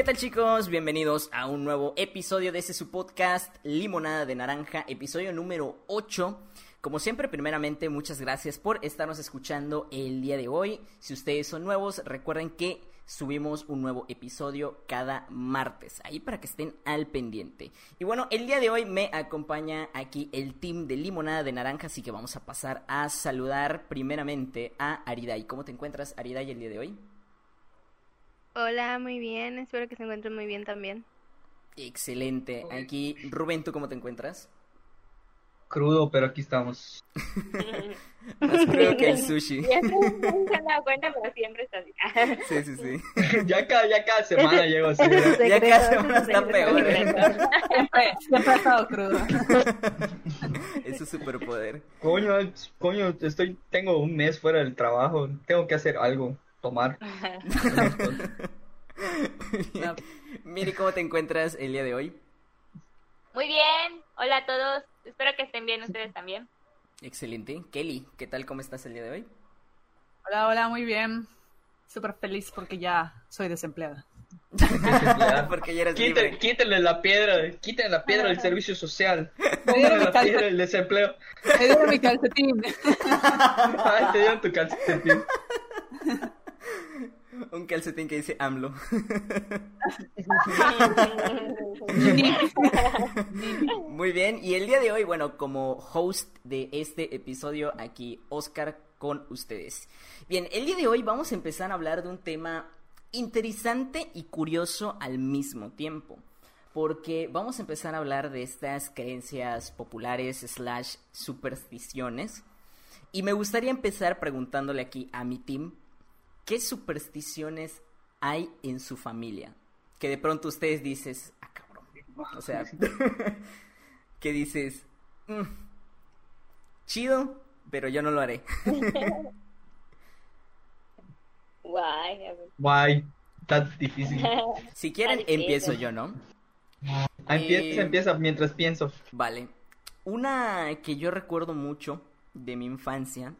¿Qué tal chicos? Bienvenidos a un nuevo episodio de este su podcast Limonada de Naranja, episodio número 8. Como siempre, primeramente, muchas gracias por estarnos escuchando el día de hoy. Si ustedes son nuevos, recuerden que subimos un nuevo episodio cada martes, ahí para que estén al pendiente. Y bueno, el día de hoy me acompaña aquí el team de Limonada de Naranja, así que vamos a pasar a saludar primeramente a Ariday. ¿Cómo te encuentras, Ariday, el día de hoy? Hola, muy bien, espero que se encuentren muy bien también. Excelente. Aquí, Rubén, ¿tú cómo te encuentras? Crudo, pero aquí estamos. Más crudo que el sushi. Se cuenta, pero siempre está así. Sí, sí, sí. ya, cada, ya cada semana llego así. Ya cada semana está peor. ¿eh? Siempre, siempre ha estado crudo. Es su superpoder. Coño, coño, estoy, tengo un mes fuera del trabajo. Tengo que hacer algo, tomar. No. Miri, ¿cómo te encuentras el día de hoy? Muy bien, hola a todos, espero que estén bien ustedes también. Excelente. Kelly, ¿qué tal? ¿Cómo estás el día de hoy? Hola, hola, muy bien. Súper feliz porque ya soy desempleada. Porque ya eres Quítenle, libre. quítenle la piedra, quítenle la piedra del servicio social. Mi la piedra calcetín. del desempleo. Me dieron mi calcetín. Ay, te dieron tu calcetín. Un calcetín que dice AMLO. Muy bien, y el día de hoy, bueno, como host de este episodio, aquí Oscar con ustedes. Bien, el día de hoy vamos a empezar a hablar de un tema interesante y curioso al mismo tiempo. Porque vamos a empezar a hablar de estas creencias populares slash supersticiones. Y me gustaría empezar preguntándole aquí a mi team, ¿qué supersticiones hay en su familia? Que de pronto ustedes dices, ah, cabrón. O sea, que dices, "Mm, chido, pero yo no lo haré. Guay, a ver. Guay, está difícil. Si quieren, empiezo yo, ¿no? Ah, Empieza, Eh, empieza mientras pienso. Vale. Una que yo recuerdo mucho de mi infancia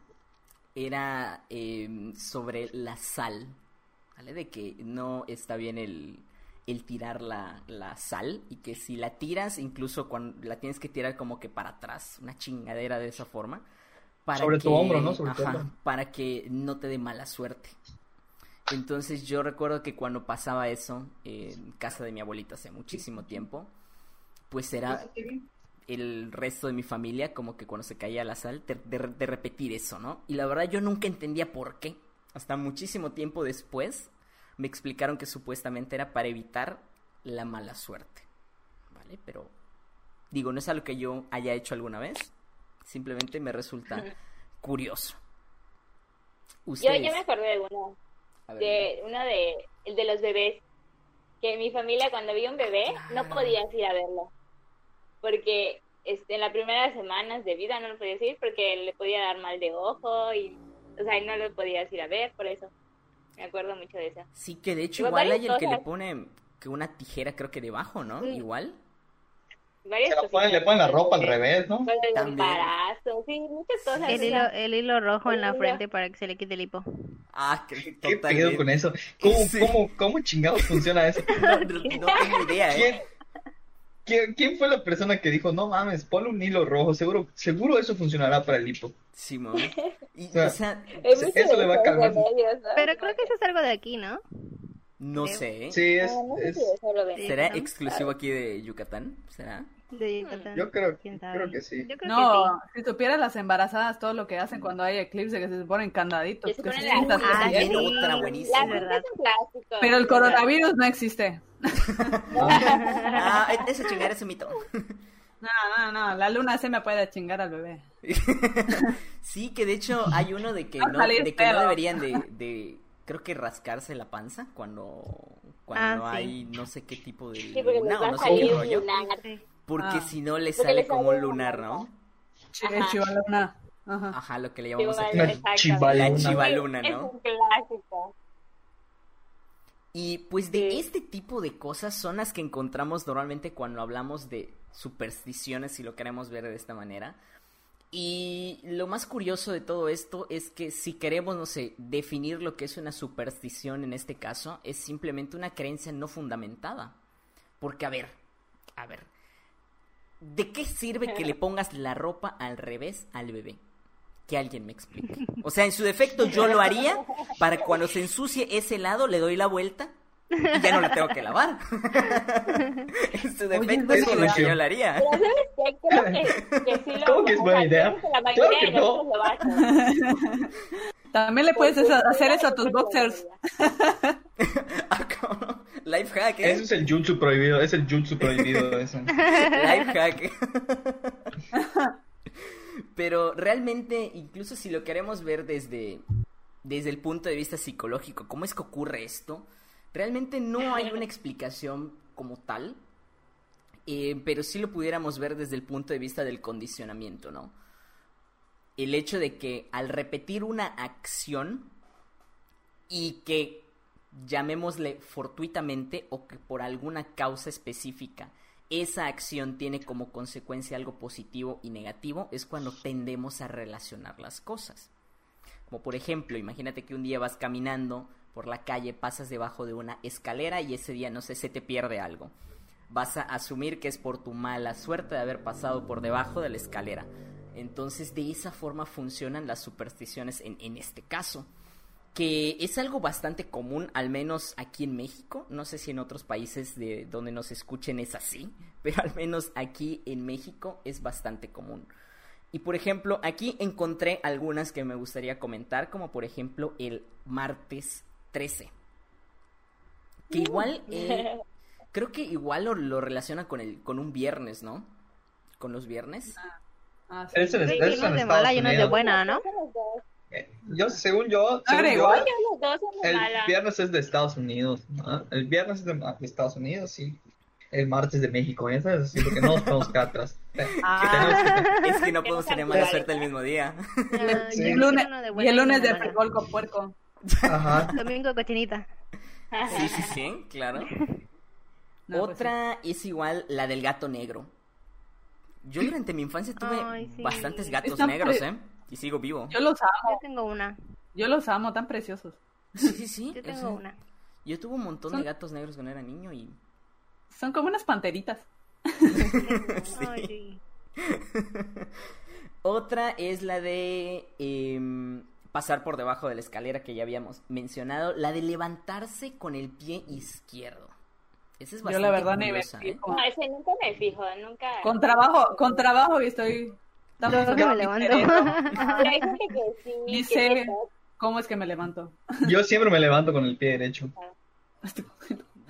era em, sobre la sal. ¿Vale? De que no está bien el, el tirar la, la sal y que si la tiras, incluso cuando la tienes que tirar como que para atrás, una chingadera de esa forma. Para Sobre tu que- hombro, ¿no? Sobre tu ajá, hombro. para que no te dé mala suerte. Entonces yo recuerdo que cuando pasaba eso en casa de mi abuelita hace muchísimo tiempo, pues era el resto de mi familia como que cuando se caía la sal de, de- de repetir eso, ¿no? Y la verdad yo nunca entendía por qué. Hasta muchísimo tiempo después me explicaron que supuestamente era para evitar la mala suerte, ¿vale? Pero digo, no es algo que yo haya hecho alguna vez, simplemente me resulta curioso. Yo, Ustedes, yo me acordé de uno, ver, de uno de, el de los bebés, que mi familia cuando veía un bebé no podías ir a verlo, porque este, en las primeras semanas de vida no lo podías ir porque le podía dar mal de ojo y, o sea, no lo podías ir a ver, por eso me acuerdo mucho de eso. Sí, que de hecho Igual igual hay el que le pone que una tijera creo que debajo, ¿no? Sí. Igual. Se ponen, le ponen la ropa al revés, ¿no? El También. embarazo, sí, muchas cosas. El hilo, el hilo rojo en la frente para que se le quite el hipo. Ah, que ¿Qué pedo con eso? ¿Cómo, Sí. cómo, cómo chingados funciona eso? No, no- no tengo idea, ¿Quién, ¿eh? quién, quién fue la persona que dijo, no mames, ponle un hilo rojo, seguro, seguro eso funcionará para el hipo? Simón. Y, O sea, o sea, hay eso le va a calmar. Pero creo que eso es algo de aquí, ¿no? No sé. ¿eh? Sí, es, no sé es, si eso. Sí. ¿Será ¿no? exclusivo aquí de Yucatán? ¿Será? De Yucatán. yo creo, ¿Quién sabe? creo que sí. Yo creo No, si supieras las embarazadas todo lo que hacen cuando hay eclipse, que se ponen candaditos. Que se que Ah, sí. otra buenísima. La es fruta verdad. es un plástico. Pero el coronavirus no existe. Ah, ese chingar es un mito. No, no, no, la luna se me puede chingar al bebé. Sí, que de hecho hay uno de que no, de que no deberían de, de, creo que rascarse la panza cuando, cuando Ah, sí. hay no sé qué tipo de Sí, luna o no sé qué rollo, porque Ah. si no le sale le como un lunar, una ¿no? Ajá. Chivaluna. Ajá. Ajá, lo que le llamamos aquí. Exactamente. chivaluna. La chivaluna, Es ¿no? un clásico. Y pues de Sí. este tipo de cosas son las que encontramos normalmente cuando hablamos de supersticiones, si lo queremos ver de esta manera. Y lo más curioso de todo esto es que si queremos, no sé, definir lo que es una superstición en este caso, es simplemente una creencia no fundamentada. Porque, a ver, a ver, ¿de qué sirve que le pongas la ropa al revés al bebé? Que alguien me explique. O sea, en su defecto yo lo haría para cuando se ensucie ese lado le doy la vuelta y ya no la tengo que lavar. en su defecto es eso es lo que yo lo haría. Pero ¿sabes qué? Creo que, que sí lo ¿Cómo que es buena idea? La mayoría que no. También le puedes eso- hacer eso a tus boxers. Ah, ¿cómo? Life hack, ¿eh? Ese es el jutsu prohibido, es el jutsu prohibido ese. Life hack. Pero realmente, incluso si lo queremos ver desde, desde el punto de vista psicológico, ¿cómo es que ocurre esto? Realmente no hay una explicación como tal, eh, pero sí lo pudiéramos ver desde el punto de vista del condicionamiento, ¿no? El hecho de que al repetir una acción y que llamémosle fortuitamente o que por alguna causa específica esa acción tiene como consecuencia algo positivo y negativo, es cuando tendemos a relacionar las cosas. Como por ejemplo, imagínate que un día vas caminando por la calle, pasas debajo de una escalera y ese día, no sé, se te pierde algo. Vas a asumir que es por tu mala suerte de haber pasado por debajo de la escalera. Entonces, de esa forma funcionan las supersticiones en, en este caso que es algo bastante común, al menos aquí en México. No sé si en otros países de donde nos escuchen es así, pero al menos aquí en México es bastante común. Y por ejemplo, aquí encontré algunas que me gustaría comentar, como por ejemplo el martes 13. Que igual, eh, creo que igual lo, lo relaciona con, el, con un viernes, ¿no? Con los viernes. Ah, sí. Es- Sí, es en de mala y uno de buena, ¿no? Eh, Yo, según yo, Ah, según yo, igual. Los dos son de el viernes es de Estados Unidos. ¿no? El viernes es de, de Estados Unidos, sí. El martes de México, ¿eh? ¿sabes? Así porque no nos podemos quedar atrás. Ah, Es que no podemos tener mala suerte el mismo día. Ah, Sí. yo y, sí lunes, y el lunes de frijol con puerco. Ajá. Domingo cochinita. Sí, sí, sí, claro. No, pues Otra es igual la del gato negro. Yo durante mi infancia tuve Ay, sí. bastantes gatos Están negros, pre- ¿eh? Y sigo vivo. Yo los Yo amo, tengo una. yo los amo, tan preciosos. Sí, sí, sí. Yo o sea, tengo una. Yo tuve un montón Son- de gatos negros cuando era niño y... Son como unas panteritas. Ay, sí. Otra es la de em, pasar por debajo de la escalera que ya habíamos mencionado. La de levantarse con el pie izquierdo. Esa es Yo bastante la verdad ni me ¿eh? No, ese nunca me fijo, nunca. Con trabajo, con trabajo y estoy... me levanto. que sí. Ni sé cómo es que me levanto. Yo siempre me levanto con el pie derecho.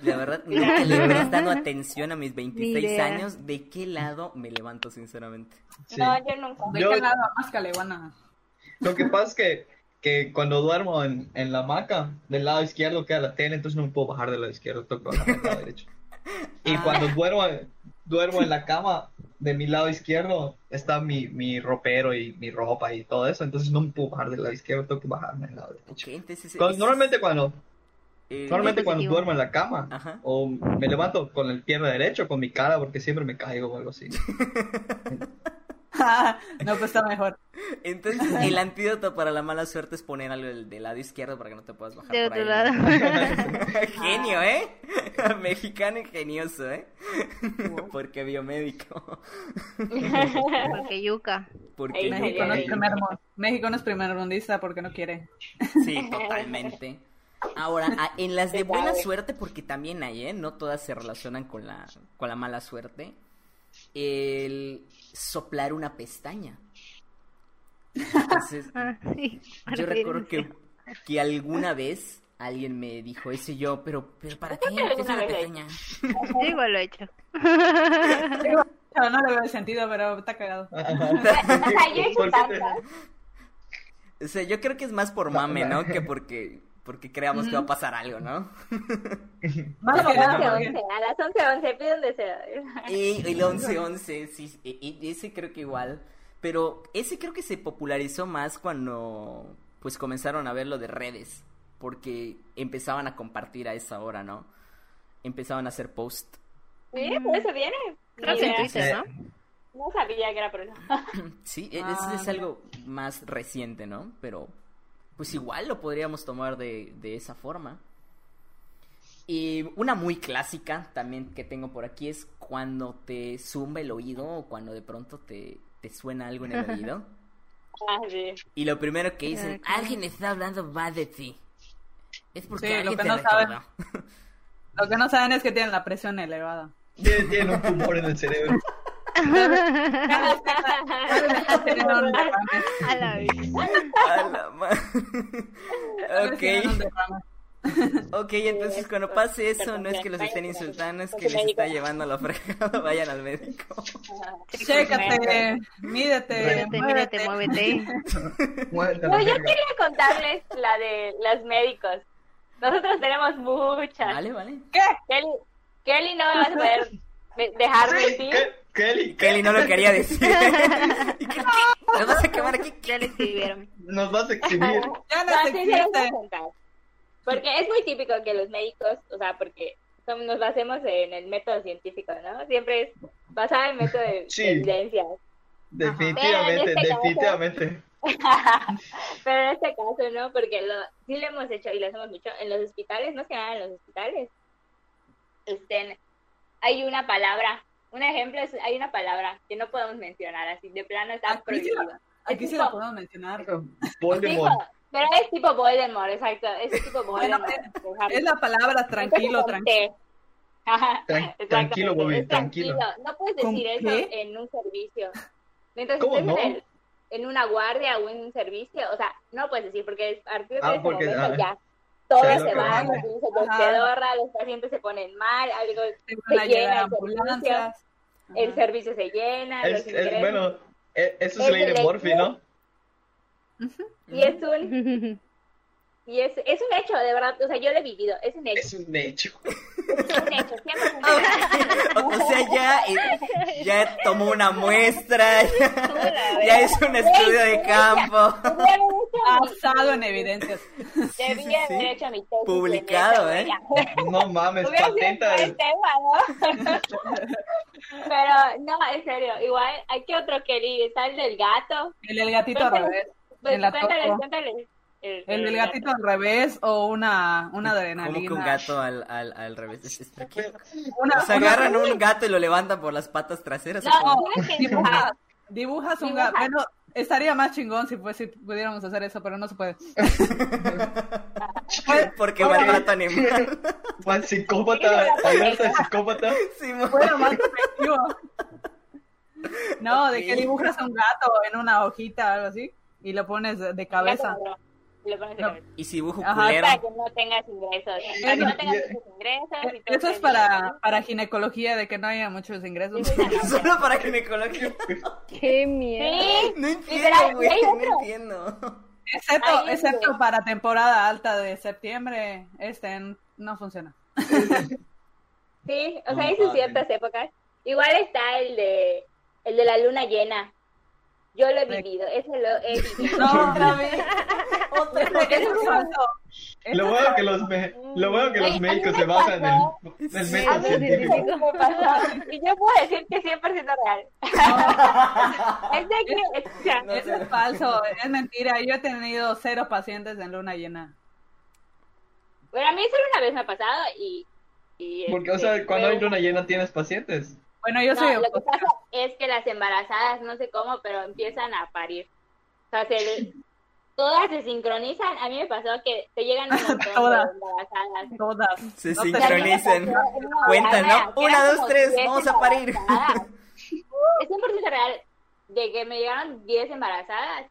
La verdad, nunca le he prestado atención a mis 26 idea. años de qué lado me levanto, sinceramente. Sí. No, yo nunca. ¿De Yo- qué lado más caleguana? Lo que pasa es que, que cuando duermo en, en la hamaca, del lado izquierdo queda la tele, entonces no me puedo bajar del lado izquierdo, tengo que bajar del lado derecho. Y Ah. cuando duermo, duermo en la cama, de mi lado izquierdo está mi, mi ropero y mi ropa y todo eso, entonces no me puedo bajar del lado izquierdo, tengo que bajarme del lado derecho. entonces... Cuando- es- normalmente cuando, eh, normalmente cuando duermo en la cama, Ajá. o me levanto con el pie derecho, con mi cara, porque siempre me caigo o algo así. no, pues está mejor. Entonces, el antídoto para la mala suerte es poner algo del, del lado izquierdo para que no te puedas bajar De por otro ahí. lado. Genio, ¿eh? Mexicano ingenioso, ¿eh? Porque biomédico. Porque yuca. Porque México no es primer México no es primer mundista porque no quiere. Sí, totalmente. Ahora, en las de buena suerte, porque también hay, ¿eh? No todas se relacionan con la, con la mala suerte. El soplar una pestaña. Entonces, Ah, sí. yo recuerdo que, que alguna vez alguien me dijo ese yo, pero, pero ¿para qué? ¿Qué es una pestaña? Yo igual lo he hecho. No, no le veo sentido, pero está cagado. O sea, yo he hecho ¿Por qué te- tantas. O sea, yo creo que es más por mame, ¿no? Que porque, porque creamos que va a pasar algo, ¿no? Más Como que las nada, 11, porque- a las 11, 11, pide un deseo. Y el 11-11, sí, e- e- ese creo que igual. Pero ese creo que se popularizó más cuando pues comenzaron a ver lo de redes. Porque empezaban a compartir a esa hora, ¿no? Empezaban a hacer post. Sí, por eso viene. Creo que en. Twitter, ¿no? no sabía que era por eso. Sí, e- Ah, es, algo más reciente, ¿no? Pero pues igual lo podríamos tomar de, de esa forma. Y una muy clásica también que tengo por aquí es cuando te zumba el oído o cuando de pronto te, te suena algo en el oído. Ah, sí. Y lo primero que dicen, Ah, claro. alguien está hablando mal de ti. Es porque Sí, lo que te no saben. Lo que no saben es que tienen la presión elevada. Tiene, tiene un tumor en el cerebro. A la vez. A la ok, entonces es cuando pase eso no es que los estén insultando, es que les está llevando a la fregada, vayan al médico. Chécate, mídete, Mídete, muévete. No, la yo quería contarles la de los médicos. Nosotros tenemos muchas. Vale, vale. ¿Qué? Kelly, Kelly no me vas a poder de- dejar mentir. Kelly. Kelly no lo quería decir. ¿Lo vas a quemar aquí? Ya le escribieron. Nos vas a exhibir. Ya no No, se sí, se los voy a existe. contar. Porque es muy típico que los médicos, o sea, porque nos basemos en el método científico, ¿no? Siempre es basado en el método de Sí. evidencias. Definitivamente, Pero en este caso- definitivamente. Pero en este caso no, porque lo, sí lo hemos hecho y lo hacemos mucho en los hospitales, más que nada en los hospitales. Este, hay una palabra, un ejemplo es, hay una palabra que no podemos mencionar así, de plano está Aquí prohibido. la- Aquí Es sí tipo- la podemos mencionar. Voldemort. Tipo, pero es tipo Voldemort, exacto, es tipo Voldemort. Es la palabra tranquilo, tranquilo. Ajá, Tran- tranquilo, Bobby, es tranquilo. No puedes ¿Con decir eso qué? en un servicio. Mientras ¿Cómo estés no? en, el- en una guardia o en un servicio, o sea, no puedes decir, porque a partir de Ah, ese porque, momento ah, ya todo se se lo va, acabó. los los pacientes se ponen mal, algo, se van llena el servicio se llena, Es, los es- bueno, e- eso es Es ley de Murphy, ¿no? y es un, y es, es un hecho, de verdad, o sea, yo lo he vivido, es un hecho, Es un hecho. es un hecho, siempre es un hecho. O sea, ya, eh, ya tomó una muestra, ya, ya hizo un estudio de campo. Basado en evidencias. Debía sí. haber hecho mi tesis Publicado, ¿eh? No mames, patenta. tema, ¿no? Pero, no, en serio, igual, hay que otro que está el del gato. El del gatito al revés. Pues, En la cuéntale, toco. cuéntale. El, El del gatito al revés o una, una Como adrenalina. que un gato al, al, al revés. Es- es- Una, O sea, una- agarran un gato y lo levantan por las patas traseras. ¿o No, cómo? dibujas, dibujas un gato. Bueno, estaría más chingón si, pues, si pudiéramos hacer eso, pero no se puede. Porque Ok. maltrato animal. Juan psicópata, alerta psicópata. Sí, Bueno, más efectivo. No, de que dibujas un gato en una hojita o algo así y lo pones de, de cabeza. Y lo pones de No. cabeza. Y si dibujo Ajá, culero. Para que no tengas ingresos. Para que no tengas muchos ingresos. y todo Eso es para, para ginecología, de que no haya muchos ingresos. Sí, sí, Solo para ginecología. Qué miedo. Sí, No entiendo, güey. No otro. entiendo. Excepto, excepto para temporada alta de septiembre, este no funciona. Sí, o sea, hay ciertas épocas. Igual está el de el de la luna llena. Yo lo he vivido, ese lo he vivido. No, otra vez. Es falso. Ese Lo es bueno falso. que los, me- lo bueno que los médicos se basan en el, en el Sí. método científico. sí me pasó. Y yo puedo decir que es 100% real. Es de que, Eso es falso, es mentira. Yo he tenido cero pacientes en luna llena. bueno, a mí solo una vez me ha pasado y... y Porque, o este, sea, cuando hay luna una- llena tienes pacientes. Bueno, yo No, soy lo que pasa es que las embarazadas, no sé cómo, pero empiezan a parir. O sea, se- todas se sincronizan. A mí me pasó que te llegan un montón Todas. de embarazadas. todas. Se No sincronizan. Cuentan, ¿no? Una, dos, tres, vamos a parir. Es 100% real de que me llegaron 10 embarazadas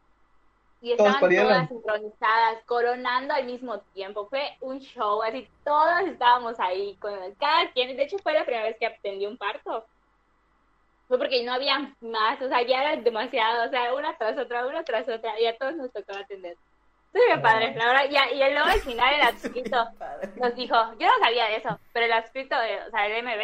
y estaban todas sincronizadas, coronando al mismo tiempo. Fue un show, así todos estábamos ahí, con cada quien. De hecho, fue la primera vez que atendí un parto. Fue porque no había más, o sea, ya era demasiado, o sea, una tras otra, una tras otra, y a todos nos tocaba atender. Estuvo bien padre, la verdad, y, y luego al final el adscrito nos dijo, yo no sabía de eso, pero el adscrito, de, o sea, el MB,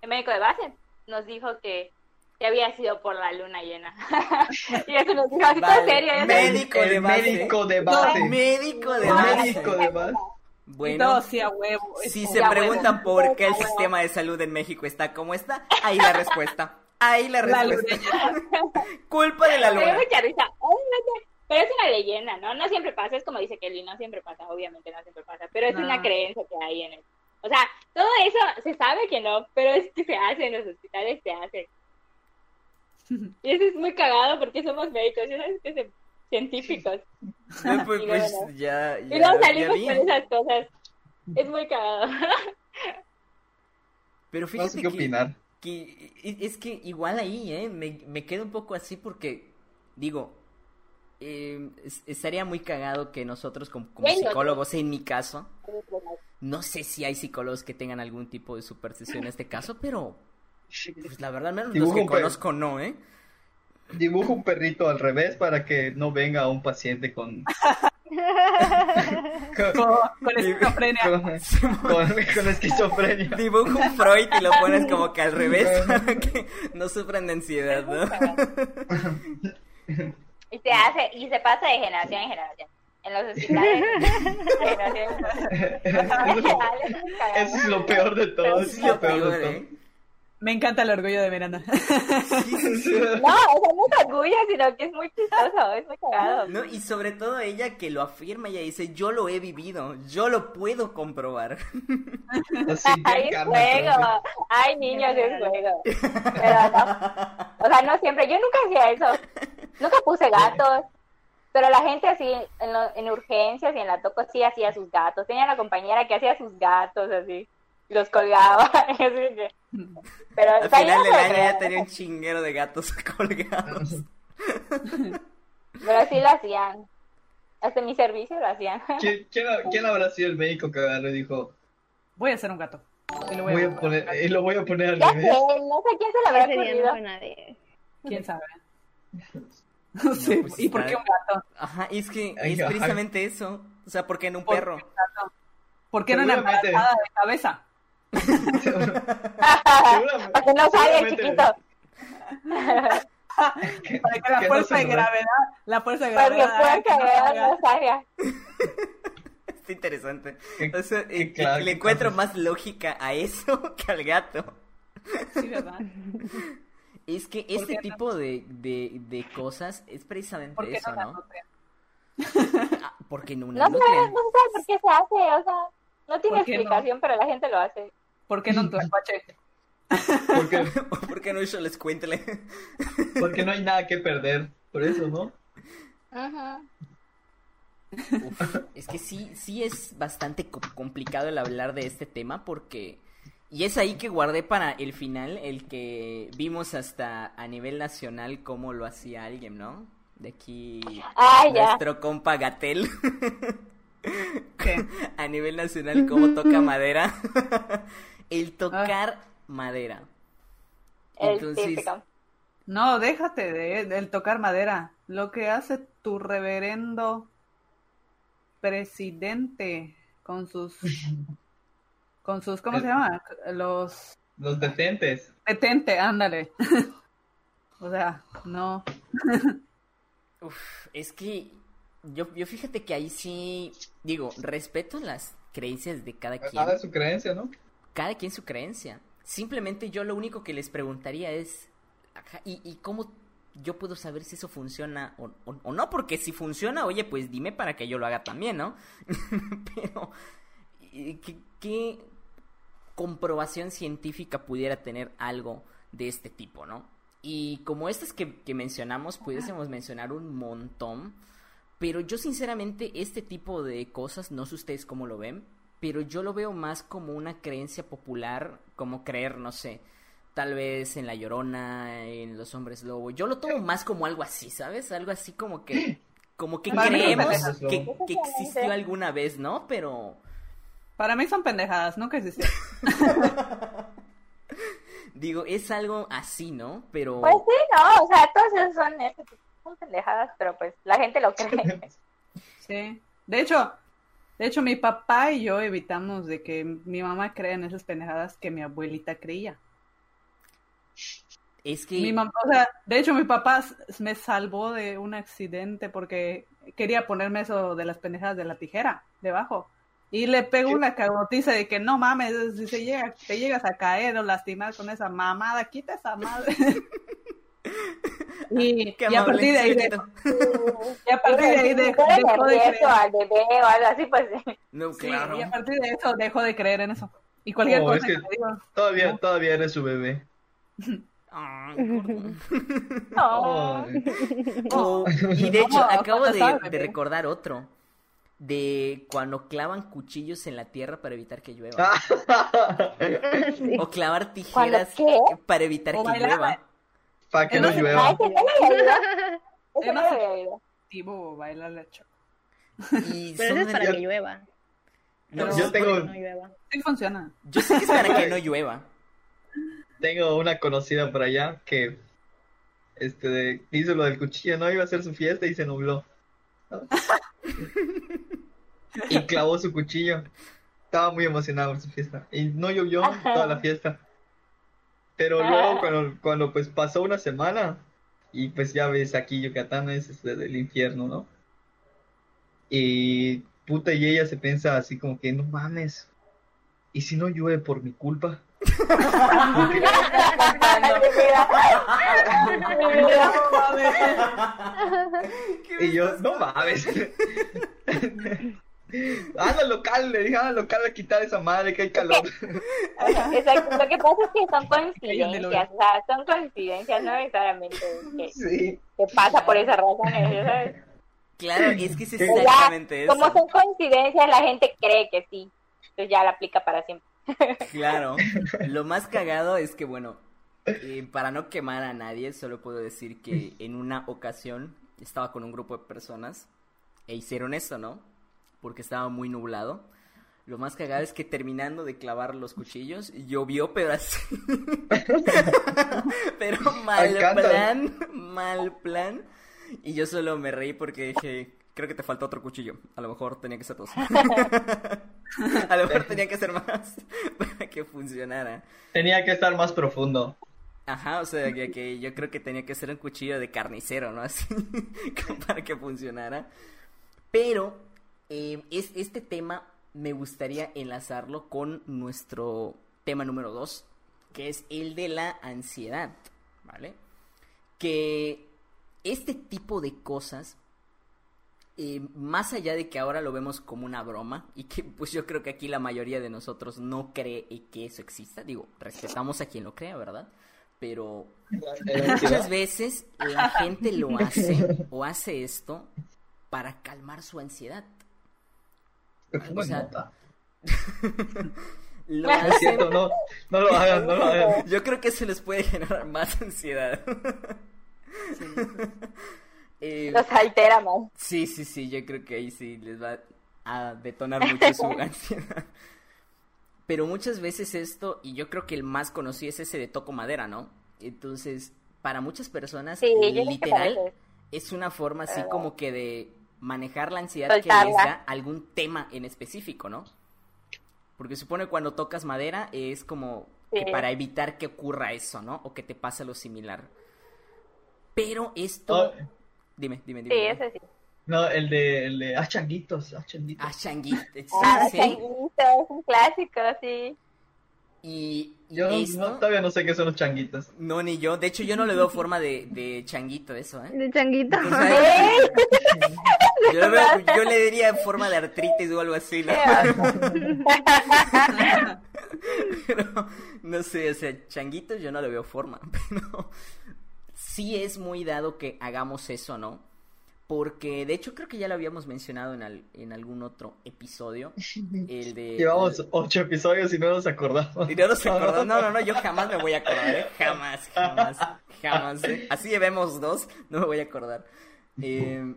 el médico de base, nos dijo que, que había sido por la luna llena. y eso nos dijo así, todo Vale, serio. Médico el de base. médico de base. Médico de base. médico de base. Bueno, sí a huevo. si se preguntan huevo. por qué el sistema de salud en México está como está, ahí la respuesta. Ahí la La respuesta. Culpa de la luna. mucha risa. Obviamente, Pero es una leyenda, ¿no? No siempre pasa, es como dice Kelly, no siempre pasa, obviamente no siempre pasa, pero es No. una creencia que hay en él. O sea, todo eso se sabe que no, pero es que se hace en los hospitales, se hace. Y eso es muy cagado porque somos médicos, ya sabes que científicos. No, pues, Y pues, luego- ya, Y ya, luego ya salimos con esas cosas. Es muy cagado. Pero No fíjate sé qué que, opinar. Que e- es que igual ahí, ¿eh? Me, me quedo un poco así porque, digo, eh, es- estaría muy cagado que nosotros como, psicólogos, en mi caso, no sé si hay psicólogos que tengan algún tipo de superstición en este caso, pero pues la verdad, menos los Dibujo que conozco no, ¿eh? Dibujo un perrito al revés para que no venga un paciente con, con, Con, con esquizofrenia. con, con- con esquizofrenia. Dibujo un Freud y lo pones como que al revés para que no sufran de ansiedad, ¿no? Y se hace, y se pasa de generación en generación. En los hospitales. de generación en generación. Es muy cagado. Eso es lo peor de todo. Eso es lo peor de todo. Me encanta el orgullo de Miranda. No, o sea, no es orgullo, sino que es muy chistoso, es muy cagado. No, y sobre todo ella que lo afirma, ella dice, yo lo he vivido, yo lo puedo comprobar. Así, Ay, en es juego. Ay, niños, es juego. Pero no. O sea, no siempre. Yo nunca hacía eso. Nunca puse gatos. Pero la gente así, en, lo- en urgencias y en la toco, sí hacía sus gatos. Tenía una compañera que hacía sus gatos así. Y Los colgaba. Así Pero Al final del lo año ya tenía un chinguero de gatos colgados. Pero sí lo hacían. Hasta en mi servicio lo hacían. ¿Quién, quién, quién habrá sido el médico que agarró y dijo, Voy a hacer un gato. Y lo voy voy a poner, y lo voy a poner al Ya sé, revés? no sé quién se le habrá no ocurrido. nadie. ¿Quién sabe? No sé. pues ¿Y por qué un gato? Ajá, es que Ay, es precisamente eso. O sea, ¿por qué en un ¿Por qué perro? gato? ¿Por qué no una Seguramente. embarazada de cabeza? Para que no salga chiquito. que- Para que la que no fuerza de gravedad, la fuerza de Para que gravedad. pueda haga que no salga. no. Está interesante. O sea, eh, claro, le encuentro más lógica a eso que al gato. Sí, ¿verdad? Es que ¿Por este qué no? tipo de, de, de cosas es precisamente ¿Por qué eso, no ¿no? Ah, porque no No una sé, nutria. no se sabe por qué se hace, o sea, no tiene ¿Por qué no? explicación, pero la gente lo hace. ¿Por qué no en tu despache? Porque, ¿Por qué no yo les cuéntele? porque no hay nada que perder. Por eso, ¿no? Ujú. Uf, es que sí, sí es bastante co- complicado el hablar de este tema porque... Y es ahí que guardé para el final, el que vimos hasta a nivel nacional cómo lo hacía alguien, ¿no? De aquí Ah, ya. nuestro compa Gatel. ¿Qué? a nivel nacional cómo toca madera. El tocar madera. El Entonces, típico. No, déjate de, del tocar madera. Lo que hace tu reverendo presidente con sus con sus ¿cómo se llama? Los Los detentes. detente, ándale. o sea, no. Uf, es que yo, yo fíjate que ahí sí, digo, respeto las creencias de cada quien. Nada de su creencia, ¿no? Cada quien su creencia. Simplemente yo lo único que les preguntaría es, ¿y, y cómo yo puedo saber si eso funciona o, o- o no? Porque si funciona, oye, pues dime para que yo lo haga también, ¿no? Pero, ¿qué, qué comprobación científica pudiera tener algo de este tipo, no? Y como estas que, que mencionamos, pudiésemos mencionar un montón. Pero yo sinceramente este tipo de cosas, no sé ustedes cómo lo ven, pero yo lo veo más como una creencia popular, como creer, no sé, tal vez en la Llorona, en los hombres lobo. Yo lo tomo más como algo así, ¿sabes? Algo así como que como que Para creemos que, que existió alguna vez, ¿no? Pero Para mí son pendejadas, nunca existieron. digo, es algo así, ¿no? Pero Pues sí, no, o sea, todos esos son, son pendejadas, pero pues la gente lo cree. Sí. De hecho, de hecho mi papá y yo evitamos de que mi mamá crea en esas pendejadas que mi abuelita creía. es que Mi mamá, o sea, de hecho mi papá me salvó de un accidente porque quería ponerme eso de las pendejadas de la tijera debajo. Y le pego una cagotiza de que no mames, si se llega, te llegas a caer o lastimar con esa mamada, quita esa madre. y, Qué y a partir de ahí, de- y a partir de ahí de- dejó de creer. al bebé o algo así, pues No, Sí, claro. y a partir de eso dejó de creer en eso. Y cualquier Oh, cosa es que- que le digo, Todavía, todavía eres su bebé. No. Oh, y de hecho, No, acabo ¿cuánto de, recordar otro. De cuando clavan cuchillos en la tierra para evitar que llueva. Sí. O clavar ¿Cuándo tijeras para evitar O que llueva. Para que no llueva. había oído. activo baila la choco. Y Pero es para que llueva. No, Yo tengo- no llueva. Sí funciona. Yo sé que es para que no llueva. Tengo una conocida por allá que este de- hizo lo del cuchillo, no iba a hacer su fiesta y se nubló. Y clavó su cuchillo. Estaba muy emocionado por su fiesta. Y no llovió toda la fiesta. Pero luego cuando, cuando pues pasó una semana, y pues ya ves aquí Yucatán es este, del infierno, ¿no? Y puta y ella se piensa así como que no mames. ¿Y si no llueve por mi culpa? Y yo, no mames. Anda al local, le dije, anda al local a quitar esa madre que hay calor. Exacto. Lo que pasa es que son coincidencias, o sea, son coincidencias, no necesariamente que, Sí. que pasa por esas razones, ¿sabes? Claro, es que es Ya, exactamente eso. Como son coincidencias, la gente cree que sí. Entonces ya la aplica para siempre. Claro. Lo más cagado es que, bueno, eh, para no quemar a nadie, solo puedo decir que en una ocasión estaba con un grupo de personas e hicieron esto, ¿no? Porque estaba muy nublado. Lo más cagado es que terminando de clavar los cuchillos, llovió, pero así. pero mal Alcanza. plan, mal plan. Y yo solo me reí porque dije, creo que te falta otro cuchillo. A lo mejor tenía que ser dos. A lo mejor tenía que ser más para que funcionara. Tenía que estar más profundo. Ajá, o sea, que, que yo creo que tenía que ser un cuchillo de carnicero, ¿no? Así, para que funcionara. Pero eh, es, este tema me gustaría enlazarlo con nuestro tema número dos, que es el de la ansiedad, ¿vale? Que este tipo de cosas, eh, más allá de que ahora lo vemos como una broma, y que pues yo creo que aquí la mayoría de nosotros no cree que eso exista, digo, respetamos a quien lo crea, ¿verdad? Pero muchas veces la gente lo hace o hace esto para calmar su ansiedad. Perfume o sea, nota. Lo No es hacen- cierto, no, no lo hagan, no lo hagan. Yo creo que eso les puede generar más ansiedad. Eh, Los altera más. sí, sí, sí, yo creo que ahí sí les va a detonar mucho su ansiedad. Pero muchas veces esto, y yo creo que el más conocido es ese de toco madera, ¿no? Entonces, para muchas personas, Sí, literal, es una forma así Ah. como que de manejar la ansiedad que les da algún tema en específico, ¿no? Porque supone que cuando tocas madera es como que para evitar que ocurra eso, ¿no? O que te pase lo similar. Pero esto... Oh, Dime, dime, dime. Sí, dime. eso sí. no, el de, el de, ah, changuitos, ah, changuitos. Ah, Ah, es un clásico, sí. Y, y Yo esto... no, todavía no sé qué son los changuitos. No, ni yo. De hecho, yo no le veo forma de, de changuito eso, ¿eh? De changuito. O sea, yo, le veo- yo le diría forma de artritis o algo así, ¿no? Pero, no sé, o sea, changuitos yo no le veo forma, pero sí es muy dado que hagamos eso, ¿no? Porque, de hecho, creo que ya lo habíamos mencionado en, al- en algún otro episodio, el de... Llevamos ocho episodios y no nos acordamos. Y no nos acordamos. No, no, no, yo jamás me voy a acordar, ¿eh? Jamás, jamás, jamás. ¿eh? Así llevemos dos, no me voy a acordar. Eh,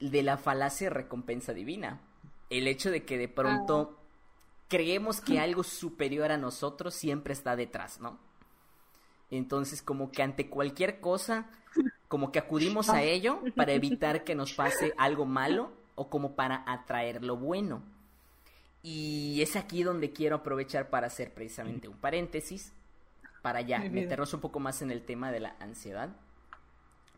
de la falacia de recompensa divina. El hecho de que de pronto creemos que algo superior a nosotros siempre está detrás, ¿no? Entonces, como que ante cualquier cosa, como que acudimos a ello para evitar que nos pase algo malo o como para atraer lo bueno. Y es aquí donde quiero aprovechar para hacer precisamente un paréntesis, para ya meternos un poco más en el tema de la ansiedad,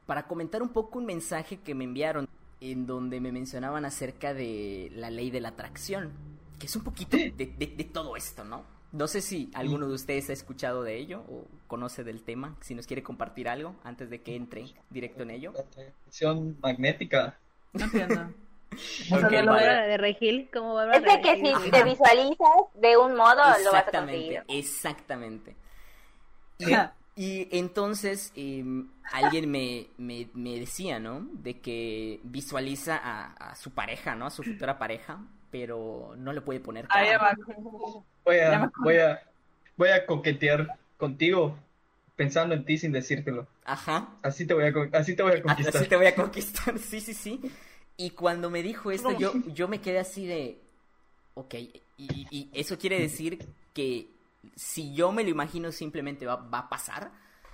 para comentar un poco un mensaje que me enviaron. en donde me mencionaban acerca de la ley de la atracción, que es un poquito de, de- de todo esto, ¿no? No sé si alguno de ustedes ha escuchado de ello o conoce del tema, si nos quiere compartir algo antes de que entre directo en ello. La atracción magnética. No entiendo. Ok, sea, de lo de Regil, como Bárbara Es de que Regil. si te visualizas de un modo, lo vas a Exactamente, conseguir. exactamente. Y, Ajá. y entonces em, alguien me, me, me decía, ¿no? De que visualiza a, a su pareja, ¿no? A su futura pareja, pero no le puede poner Ahí cara. va. Voy a, voy a, voy a coquetear contigo pensando en ti sin decírtelo. Ajá. Así te voy a, así te voy a Así conquistar. te voy a conquistar, sí, sí, sí. Y cuando me dijo esto, yo, yo me quedé así de, ok, y, y eso quiere decir que si yo me lo imagino simplemente va, va a pasar,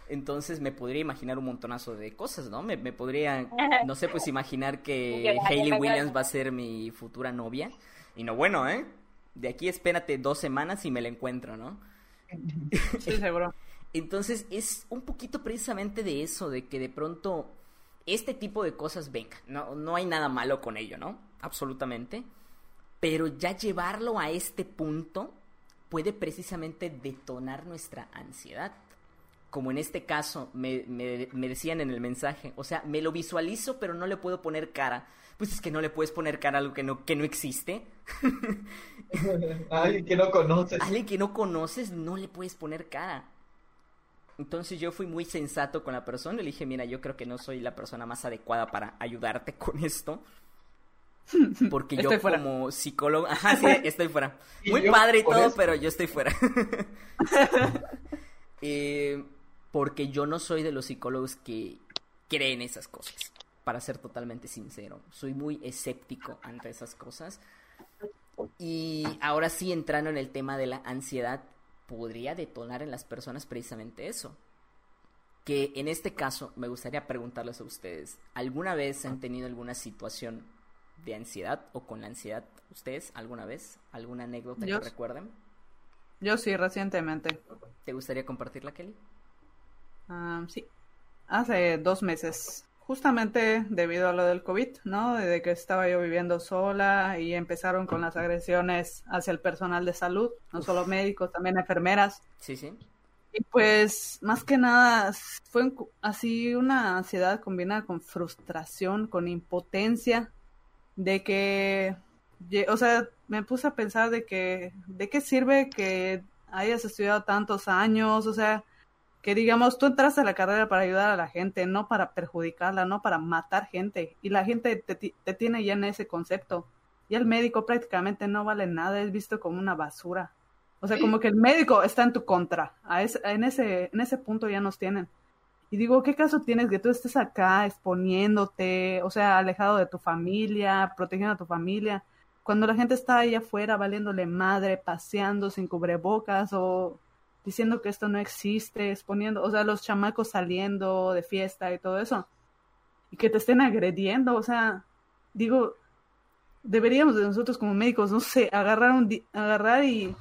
entonces me podría imaginar un montonazo de cosas, ¿no? Me, me podría, no sé, pues imaginar que Hayley. Williams va a ser mi futura novia. Y no, bueno, ¿eh? De aquí espérate dos semanas y me la encuentro, ¿no? Sí, seguro. Entonces es un poquito precisamente de eso, de que de pronto este tipo de cosas vengan. No, no hay nada malo con ello, ¿no? Absolutamente. Pero ya llevarlo a este punto puede precisamente detonar nuestra ansiedad. Como en este caso me, me- me decían en el mensaje, o sea, me lo visualizo pero no le puedo poner cara. Pues es que no le puedes poner cara a algo que no, que no existe. Alguien que no conoces. A alguien que no conoces no le puedes poner cara. Entonces yo fui muy sensato con la persona y le dije, mira, yo creo que no soy la persona más adecuada para ayudarte con esto. Porque yo fuera. como psicólogo, ajá, sí, estoy fuera. Muy padre y todo, eso. pero yo estoy fuera. Eh, porque yo no soy de los psicólogos que creen esas cosas, para ser totalmente sincero. Soy muy escéptico ante esas cosas. Y ahora sí, entrando en el tema de la ansiedad, podría detonar en las personas precisamente eso. Que en este caso me gustaría preguntarles a ustedes, ¿alguna vez han tenido alguna situación de ansiedad o con la ansiedad ustedes alguna vez? ¿Alguna anécdota que recuerden? Yo sí, recientemente. ¿Te gustaría compartirla, Kelly? Ah, sí, hace dos meses, justamente debido a lo del COVID, ¿no? Desde que estaba yo viviendo sola y empezaron con las agresiones hacia el personal de salud, no solo médicos, también enfermeras. Sí, sí. Y pues, más que nada, fue así una ansiedad combinada con frustración, con impotencia, de que, o sea, me puse a pensar de que, ¿de qué sirve que hayas estudiado tantos años? O sea, que digamos, tú entraste a la carrera para ayudar a la gente, no para perjudicarla, no para matar gente. Y la gente te, te tiene ya en ese concepto. Y el médico prácticamente no vale nada, es visto como una basura. O sea, Sí. como que el médico está en tu contra. A ese- en, ese, en ese punto ya nos tienen. Y digo, ¿qué caso tienes que tú estés acá exponiéndote, o sea, alejado de tu familia, protegiendo a tu familia, cuando la gente está ahí afuera valiéndole madre, paseando sin cubrebocas o diciendo que esto no existe, exponiendo, o sea, los chamacos saliendo de fiesta y todo eso, y que te estén agrediendo, o sea, digo, deberíamos de nosotros como médicos, no sé, agarrar un di- agarrar y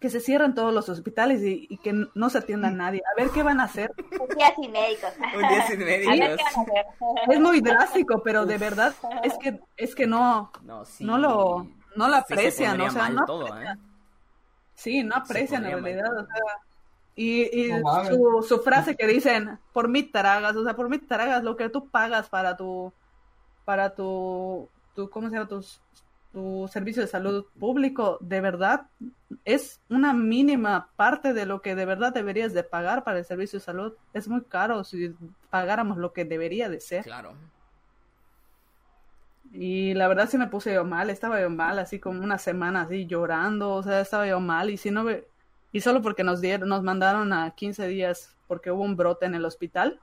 que se cierren todos los hospitales y, y que no se atienda a nadie. A ver qué van a hacer. Un día sin médicos. Un día sin A ver médicos. qué van a hacer. Es muy drástico, pero de verdad es que es que no No, sí. no lo no lo sí se aprecian, o sea, mal no todo, ¿eh? Sí, no aprecian en realidad, o sea, y, y No su, su frase que dicen, por mí tragas, o sea, por mí tragas lo que tú pagas para tu, para tu, tu ¿cómo se llama? Tus, tu servicio de salud público, de verdad, es una mínima parte de lo que de verdad deberías de pagar para el servicio de salud. Es muy caro si pagáramos lo que debería de ser. Claro. Y la verdad sí me puse yo mal, estaba yo mal, así como una semana así llorando, o sea, estaba yo mal y si no y solo porque nos dieron, nos mandaron a 15 días porque hubo un brote en el hospital,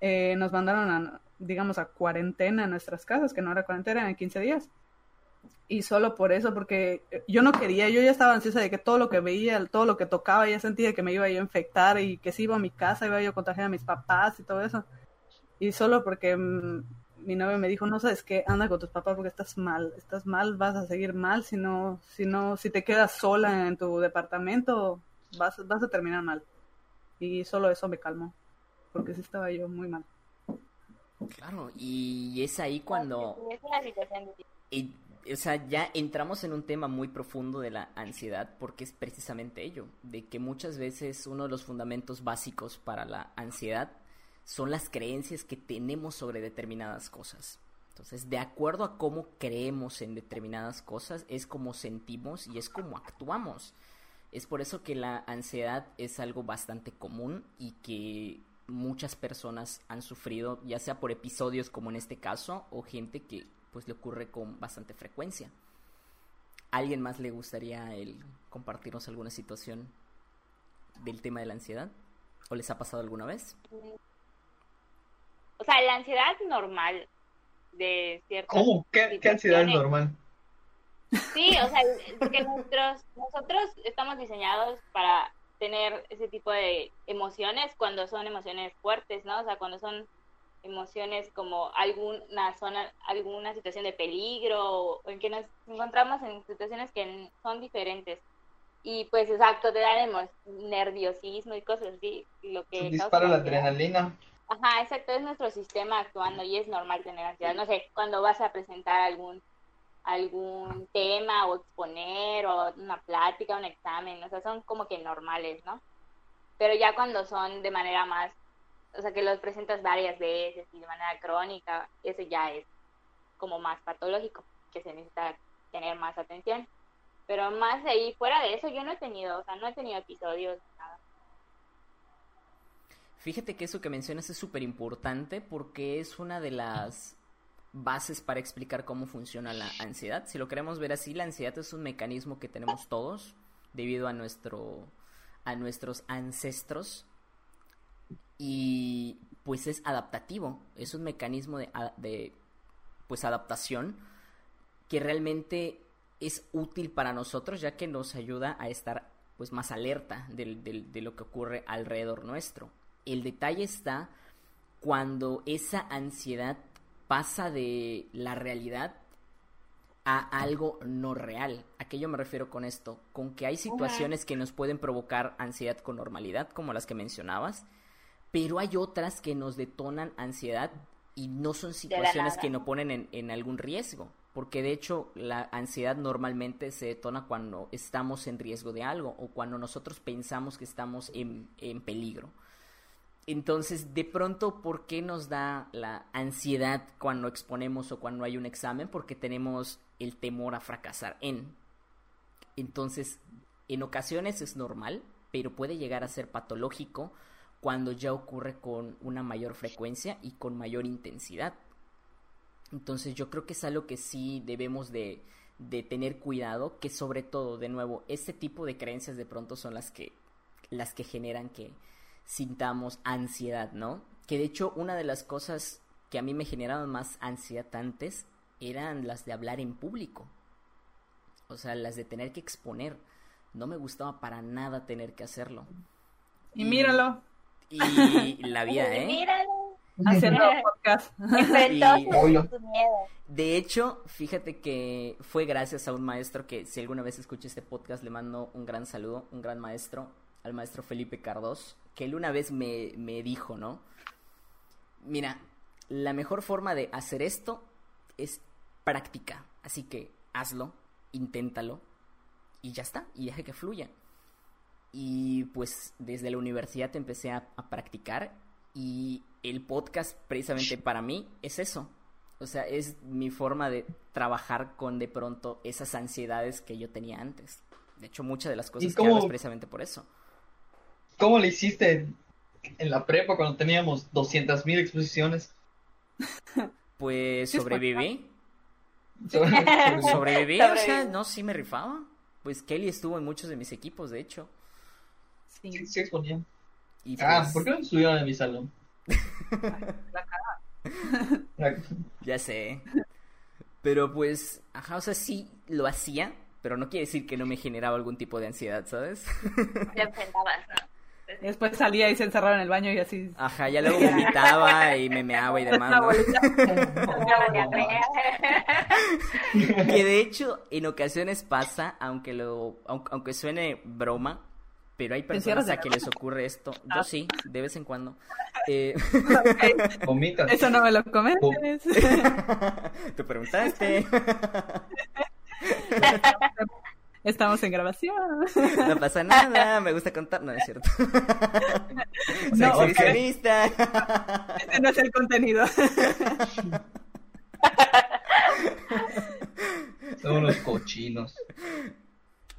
eh, nos mandaron a, digamos, a cuarentena en nuestras casas, que no era cuarentena, eran 15 días. Y solo por eso, porque yo no quería, yo ya estaba ansiosa de que todo lo que veía, todo lo que tocaba, ya sentía que me iba yo a infectar y que si iba a mi casa iba yo a contagiar a mis papás y todo eso. Y solo porque mm, mi novio me dijo, no sabes qué, anda con tus papás porque estás mal, estás mal, vas a seguir mal, si no, si no, si te quedas sola en tu departamento, vas, vas a terminar mal. Y solo eso me calmó, porque sí estaba yo muy mal. Claro, y es ahí cuando... Es una situación difícil. Y, o sea, ya entramos en un tema muy profundo de la ansiedad porque es precisamente ello, de que muchas veces uno de los fundamentos básicos para la ansiedad son las creencias que tenemos sobre determinadas cosas. Entonces, de acuerdo a cómo creemos en determinadas cosas, es como sentimos y es como actuamos. Es por eso que la ansiedad es algo bastante común y que muchas personas han sufrido, ya sea por episodios como en este caso, o gente que pues le ocurre con bastante frecuencia. ¿Alguien más le gustaría compartirnos alguna situación del tema de la ansiedad? ¿O les ha pasado alguna vez? O sea, la ansiedad normal de ciertas ¿Cómo? ¿Qué, qué ansiedad es normal? Sí, o sea, porque nosotros, nosotros estamos diseñados para tener ese tipo de emociones cuando son emociones fuertes, ¿no? O sea, cuando son emociones como alguna zona, alguna situación de peligro o en que nos encontramos en situaciones que son diferentes. Y pues exacto, te dan nerviosismo y cosas así, lo que Dispara la adrenalina. Ajá, exacto, es nuestro sistema actuando y es normal tener ansiedad. No sé, cuando vas a presentar algún algún tema o exponer o una plática, un examen, o sea, son como que normales, ¿no? Pero ya cuando son de manera más, o sea, que los presentas varias veces y de manera crónica, eso ya es como más patológico, que se necesita tener más atención. Pero más ahí, fuera de eso, yo no he tenido, o sea, no he tenido episodios. Fíjate que eso que mencionas es súper importante porque es una de las bases para explicar cómo funciona la ansiedad. Si lo queremos ver así, la ansiedad es un mecanismo que tenemos todos debido a nuestro a nuestros ancestros y pues es adaptativo, es un mecanismo de, de pues adaptación que realmente es útil para nosotros ya que nos ayuda a estar pues más alerta del- de lo que ocurre alrededor nuestro. El detalle está cuando esa ansiedad pasa de la realidad a algo no real. ¿A qué yo me refiero con esto? Con que hay situaciones que nos pueden provocar ansiedad con normalidad, como las que mencionabas, pero hay otras que nos detonan ansiedad y no son situaciones que nos ponen en, en algún riesgo. Porque de hecho la ansiedad normalmente se detona cuando estamos en riesgo de algo o cuando nosotros pensamos que estamos en, en peligro. Entonces, de pronto, ¿por qué nos da la ansiedad cuando exponemos o cuando hay un examen? Porque tenemos el temor a fracasar en. Entonces, en ocasiones es normal, pero puede llegar a ser patológico cuando ya ocurre con una mayor frecuencia y con mayor intensidad. Entonces yo creo que es algo que sí debemos de, tener cuidado, que sobre todo, de nuevo, este tipo de creencias de pronto son las que, las que generan que sintamos ansiedad, ¿no? Que de hecho una de las cosas que a mí me generaban más ansiedad antes eran las de hablar en público. O sea, las de tener que exponer. No me gustaba para nada tener que hacerlo. Y míralo, Y la vida, ¿eh? Míralo, haciendo podcast. Y-. De hecho, fíjate que fue gracias a un maestro que si alguna vez escucha este podcast le mando un gran saludo, un gran maestro, al maestro Felipe Cardós, que él una vez me, me dijo, ¿no? Mira, la mejor forma de hacer esto es práctica, así que hazlo, inténtalo y ya está, y deja que fluya. Y pues desde la universidad empecé a, a practicar y el podcast precisamente para mí es eso. O sea, es mi forma de trabajar con de pronto esas ansiedades que yo tenía antes. De hecho, muchas de las cosas que hago es precisamente por eso. ¿Cómo le hiciste en la prepa cuando teníamos 200.000 exposiciones? Pues sobreviví. Sobre- Sobreviví, o sea, no, sí me rifaba. Pues Kelly estuvo en muchos de mis equipos, de hecho. Sí, Sí, sí exponía. Y Ah, pues, ¿por qué no estuvieron en mi salón? Ya sé. Pero pues, ajá, o sea, sí lo hacía, pero no quiere decir que no me generaba algún tipo de ansiedad, ¿sabes? Te enfrentabas, ¿no? Y después salía y se encerraba en el baño y así. Ajá, ya luego vomitaba y me meaba y demás, ¿no? Que de hecho, en ocasiones pasa, aunque lo, aunque, aunque suene broma, Pero hay personas a que les ocurre esto. Yo sí, de vez en cuando. Eh, Vomitas. Eso no me lo comentes. Te preguntaste. Estamos en grabación. No pasa nada, me gusta contar. No, es cierto. Soy No, exhibicionista. Ese no es el contenido. Son unos cochinos.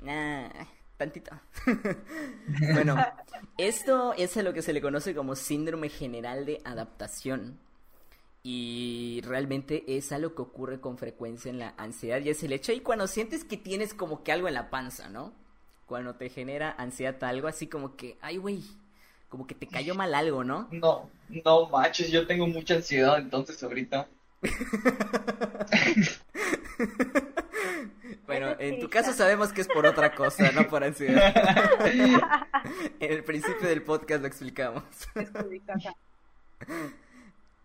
Nah, tantito. bueno, esto es a lo que se le conoce como síndrome general de adaptación. Y realmente es algo que ocurre con frecuencia en la ansiedad y es el hecho y cuando sientes que tienes como que algo en la panza, ¿no? Cuando te genera ansiedad algo así como que, ay güey, como que te cayó mal algo, ¿no? No, no manches, yo tengo mucha ansiedad entonces ahorita. Bueno, en tu caso sabemos que es por otra cosa, no por ansiedad. En el principio del podcast lo explicamos.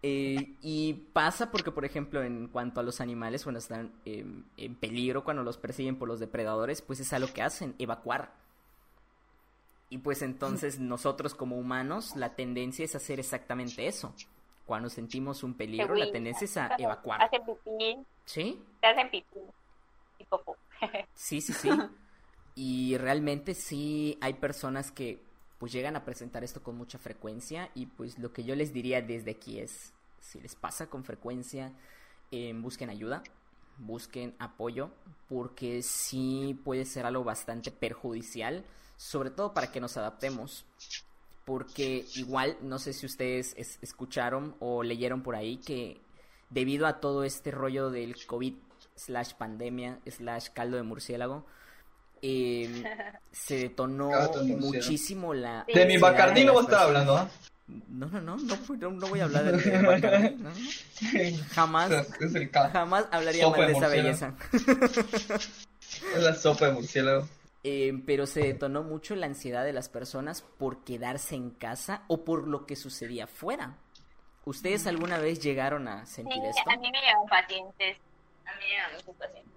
Eh, y pasa porque, por ejemplo, en cuanto a los animales, cuando están em, en peligro, cuando los persiguen por los depredadores, pues es algo que hacen, evacuar. Y pues entonces nosotros como humanos, la tendencia es hacer exactamente eso. Cuando sentimos un peligro, la tendencia es a evacuar. Hacen pipí, ¿Sí? te hacen pipí y. Sí, sí, sí. Y realmente sí hay personas que pues llegan a presentar esto con mucha frecuencia y pues lo que yo les diría desde aquí es, si les pasa con frecuencia, eh, busquen ayuda, busquen apoyo, porque sí puede ser algo bastante perjudicial, sobre todo para que nos adaptemos. Porque igual, no sé si ustedes es- escucharon o leyeron por ahí que debido a todo este rollo del COVID slash pandemia slash caldo de murciélago, eh, se detonó muchísimo la... De mi Bacardí no las voy a estar personas. hablando, ¿ah? No, no, no, no, no, no voy a hablar de, de Bacardí, no. Jamás, Es el ca- jamás hablaría Sopa mal de de esa belleza. es la sopa de murciélago. Eh, pero se detonó mucho la ansiedad de las personas por quedarse en casa o por lo que sucedía afuera. ¿Ustedes alguna vez llegaron a Sí, sentir esto? a mí me llevan pacientes. A mí me muchos pacientes.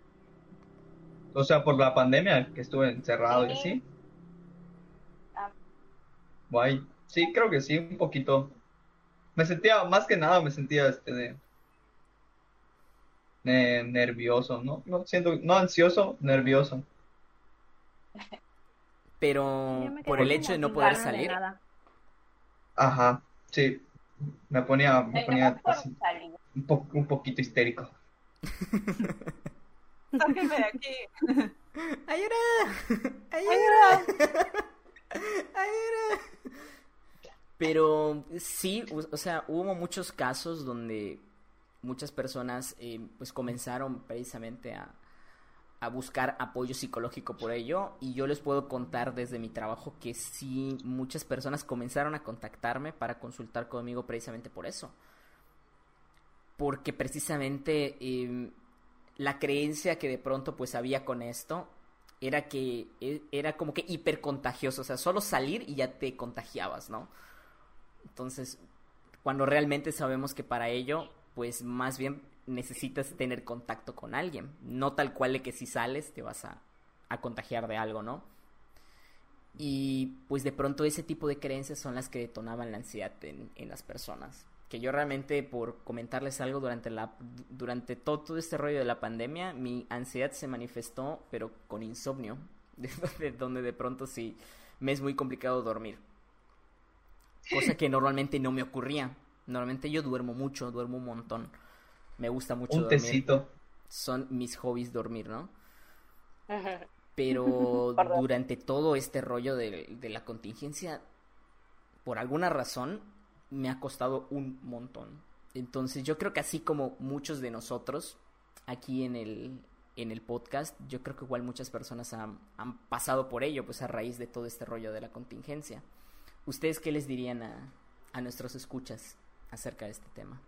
O sea, por la pandemia que estuve encerrado y así. Ah. Guay. Sí, creo que sí, un poquito. Me sentía, más que nada, me sentía este de, de nervioso, ¿no? No siento, no ansioso, nervioso. Pero por el hecho de no poder salir. nada. Ajá, sí. Me ponía, me ponía así, un, po- un poquito histérico. Sáquenme de aquí. ¡Ayuda! ¡Ayuda! ¡Ayuda! Pero sí, o sea, hubo muchos casos donde muchas personas eh, pues comenzaron precisamente a, a buscar apoyo psicológico por ello y yo les puedo contar desde mi trabajo que sí muchas personas comenzaron a contactarme para consultar conmigo precisamente por eso. Porque precisamente eh, la creencia que de pronto pues había con esto era que e- era como que hipercontagioso, o sea, solo salir y ya te contagiabas, ¿no? Entonces, cuando realmente sabemos que para ello, pues más bien necesitas tener contacto con alguien, no tal cual de que si sales te vas a, a contagiar de algo, ¿no? Y pues de pronto ese tipo de creencias son las que detonaban la ansiedad en, en las personas. Que yo realmente, por comentarles algo durante la durante todo, todo este rollo de la pandemia, mi ansiedad se manifestó, pero con insomnio, de donde, donde de pronto sí me es muy complicado dormir. Cosa que normalmente no me ocurría. Normalmente yo duermo mucho, duermo un montón. Me gusta mucho Un dormir. tecito. Son mis hobbies dormir, ¿no? Pero durante todo este rollo de, de la contingencia, por alguna razón, me ha costado un montón. Entonces yo creo que así como muchos de nosotros aquí en el, en el podcast, yo creo que igual muchas personas han, han pasado por ello, pues a raíz de todo este rollo de la contingencia. ¿Ustedes qué les dirían a, a nuestros escuchas acerca de este tema?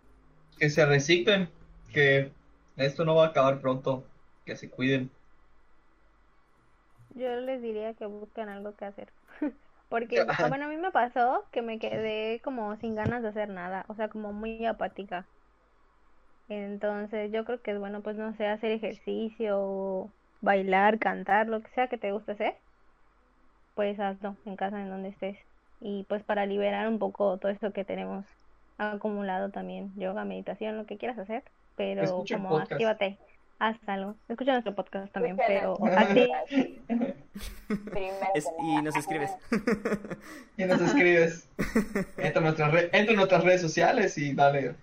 Que se reciclen, que esto no va a acabar pronto, que se cuiden. Yo les diría que busquen algo que hacer. Porque, bueno, a mí me pasó que me quedé como sin ganas de hacer nada, o sea, como muy apática. Entonces, yo creo que es bueno, pues no sé, hacer ejercicio, bailar, cantar, lo que sea que te guste hacer. pues hazlo en casa en donde estés. Y pues para liberar un poco todo esto que tenemos acumulado también, yoga, meditación, lo que quieras hacer, pero como actívate, haz algo. Escucha nuestro podcast también, pero Es- que y nos escribes. Y nos escribes. Entra a nuestras, re- entra a nuestras redes sociales y dale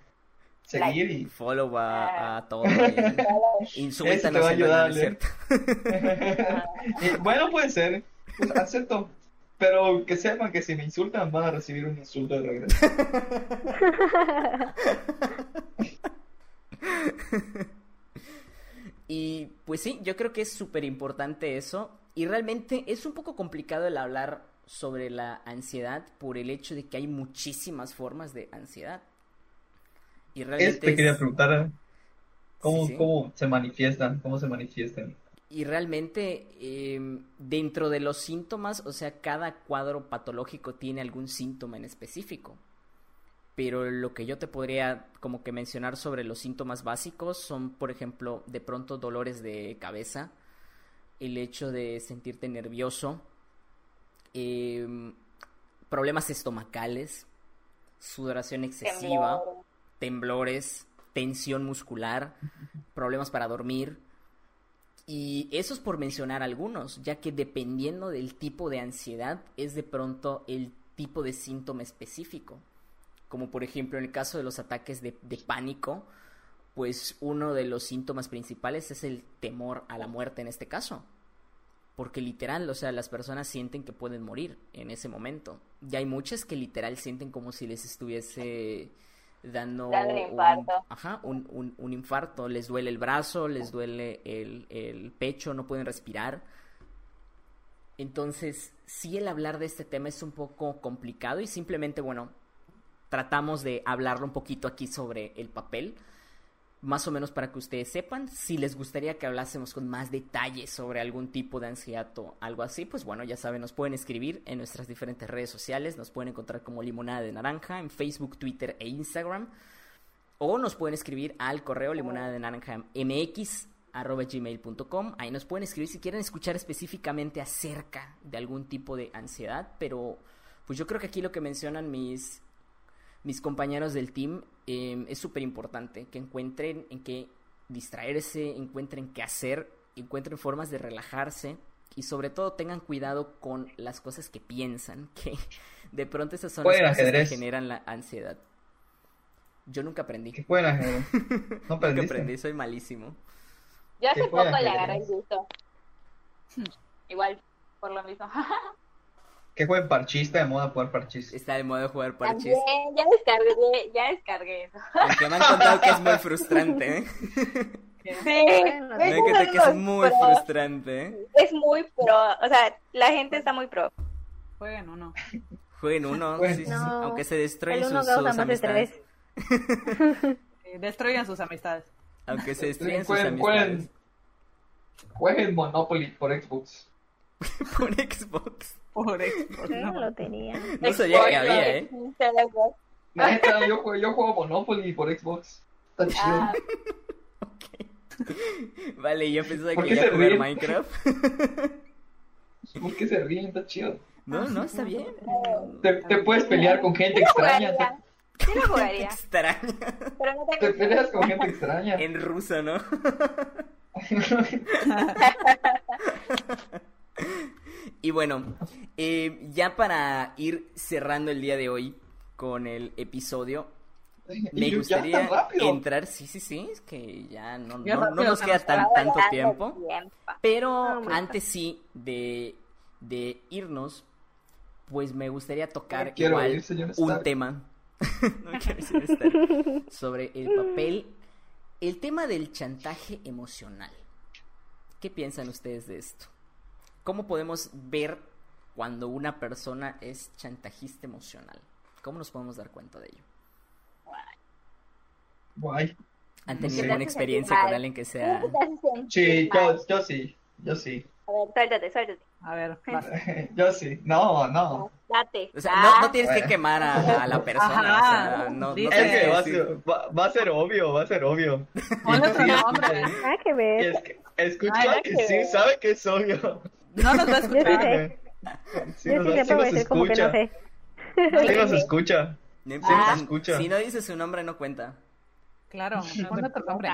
seguir y Follow a, a todo. Eso te Insúltanos va a en ayudar, ¿no es ¿eh? Y, bueno, puede ser. Pues, acepto. Pero que sepan que si me insultan van a recibir un insulto de regreso. Y pues sí, yo creo que es súper importante eso. Y realmente es un poco complicado el hablar sobre la ansiedad por el hecho de que hay muchísimas formas de ansiedad. Y realmente te quería preguntar. ¿eh? ¿Cómo, Sí, sí. cómo se manifiestan? ¿Cómo se manifiestan? Y realmente eh, dentro de los síntomas, o sea, cada cuadro patológico tiene algún síntoma en específico. Pero lo que yo te podría como que mencionar sobre los síntomas básicos son, por ejemplo, de pronto dolores de cabeza, el hecho de sentirte nervioso, em, problemas estomacales, sudoración excesiva, Temblor. temblores, tensión muscular, problemas para dormir. Y eso es por mencionar algunos, ya que dependiendo del tipo de ansiedad es de pronto el tipo de síntoma específico. Como por ejemplo en el caso de los ataques de, de pánico, pues uno de los síntomas principales es el temor a la muerte en este caso. Porque literal, o sea, las personas sienten que pueden morir en ese momento. Y hay muchas que literal sienten como si les estuviese dando un un- infarto. ajá, un, un- un infarto. Les duele el brazo, les duele el, el pecho, no pueden respirar. Entonces, sí el hablar de este tema es un poco complicado y simplemente, bueno, tratamos de hablarlo un poquito aquí sobre el papel, más o menos para que ustedes sepan. Si les gustaría que hablásemos con más detalles sobre algún tipo de ansiedad o algo así, pues bueno, ya saben, nos pueden escribir en nuestras diferentes redes sociales, nos pueden encontrar como Limonada de Naranja en Facebook, Twitter e Instagram. O nos pueden escribir al correo limonada de naranja mx arroba gmail.com. Ahí nos pueden escribir si quieren escuchar específicamente acerca de algún tipo de ansiedad. Pero pues yo creo que aquí lo que mencionan mis, mis compañeros del team eh, es súper importante. Que encuentren en qué distraerse, encuentren qué hacer, encuentren formas de relajarse. Y sobre todo tengan cuidado con las cosas que piensan, que de pronto esas son las cosas ajedrez. que generan la ansiedad. Yo nunca aprendí. ¿Qué pueden hacer? ¿No Nunca aprendiste? aprendí, soy malísimo. Yo hace ¿Qué poco fue le agarré el gusto. Igual, por lo mismo. ¿Qué jueguen parchís? Está de moda jugar parchís. Está de moda jugar parches. También, ya descargué, ya descargué eso. Aunque me han contado que es muy frustrante, ¿eh? Sí, Bueno, Me han contado que es muy frustrante, ¿eh? Es muy pro, o sea, la gente está muy pro. Jueguen uno. Jueguen uno, Bueno. sí, sí, sí, No, aunque se destruyen sus, amistades. destruyan sus amistades. Aunque se destruyan sus Jueguen, amistades. jueguen, jueguen Monopoly por Xbox. Por Xbox. Por Xbox, no. lotería. No sabía que había, ¿eh? La neta, yo, juego, yo juego Monopoly por Xbox. Está chido. Ah, Vale, yo pensaba ¿Por que iba a jugar ríen? Minecraft. ¿Por qué se ríen? Está chido. No, no, está bien. Te, te puedes pelear con gente extraña. jugaría. Sí lo jugaría, Extraña. pero no Te, te peleas con gente extraña. En ruso, ¿no? Y bueno, eh, ya para ir cerrando el día de hoy con el episodio, me gustaría entrar, sí, sí, sí, es que ya no, nos queda tan, tanto tiempo, pero antes sí de, de irnos, pues me gustaría tocar igual un tema. No quiero decir Stark. sobre el papel, el tema del chantaje emocional. ¿Qué piensan ustedes de esto? ¿Cómo podemos ver cuando una persona es chantajista emocional? ¿Cómo nos podemos dar cuenta de ello? Guay. ¿Han tenido alguna experiencia con alguien que sea... ¿Cómo te hace sentir Sí, yo, yo sí. Yo sí. A ver, suéltate, suéltate. A ver, vas. Yo sí. No, no. Date. O sea, no, no tienes que quemar a, a la persona. Ajá. o sea, no, no Es que va a, ser, va, va a ser obvio, va a ser obvio. Ponle otro Sí, nombre. Nada que Y ver. es que, escucha que que sí, sabe que es obvio. No nos va a escuchar. Sí, Yo sí puedo nos decir como que no sé. Sí nos escucha. No Sí importa. nos escucha. Si no dice su nombre, no cuenta. Claro, ponle tu nombre.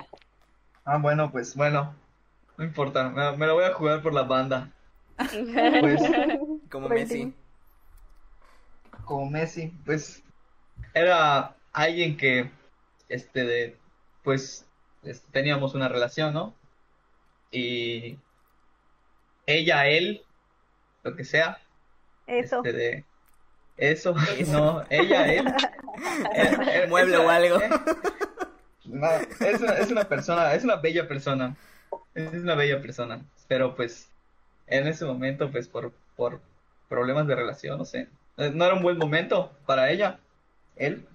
Ah, bueno, pues bueno. No importa, me, me lo voy a jugar por la banda. Pues, Como Pues Messi. como Messi, pues era alguien que, este, de, pues, es- teníamos una relación, ¿no? Y ella, él, lo que sea, Eso. este, de, eso, no, ella, él, eh, eh, Mueble es o algo. no, es una, es una persona, es una bella persona, es una bella persona, pero pues, en ese momento, pues, por, por problemas de relación, no sé, eh, no era un buen momento para ella, él,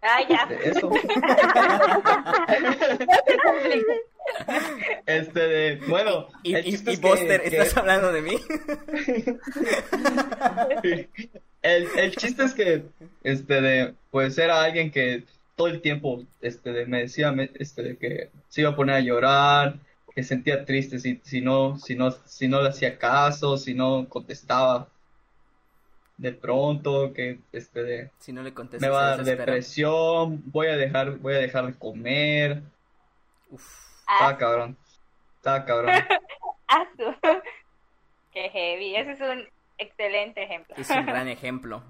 Ah, ya. de eso. Este de, bueno, Y, el y, y es que- Buster, que- ¿estás hablando de mí? el, el chiste es que, este de, pues era alguien que todo el tiempo, este de, me decía, me- este de que se iba a poner a llorar, que sentía triste si, si no, si no, si no le hacía caso, si no contestaba de pronto, que, este de, Si no le contestas, me va a dar depresión, voy a dejar, voy a dejar de comer, Uf. Estaba Ah, cabrón, estaba cabrón. ah, su- Qué heavy. Ese es un excelente ejemplo. Es un gran ejemplo.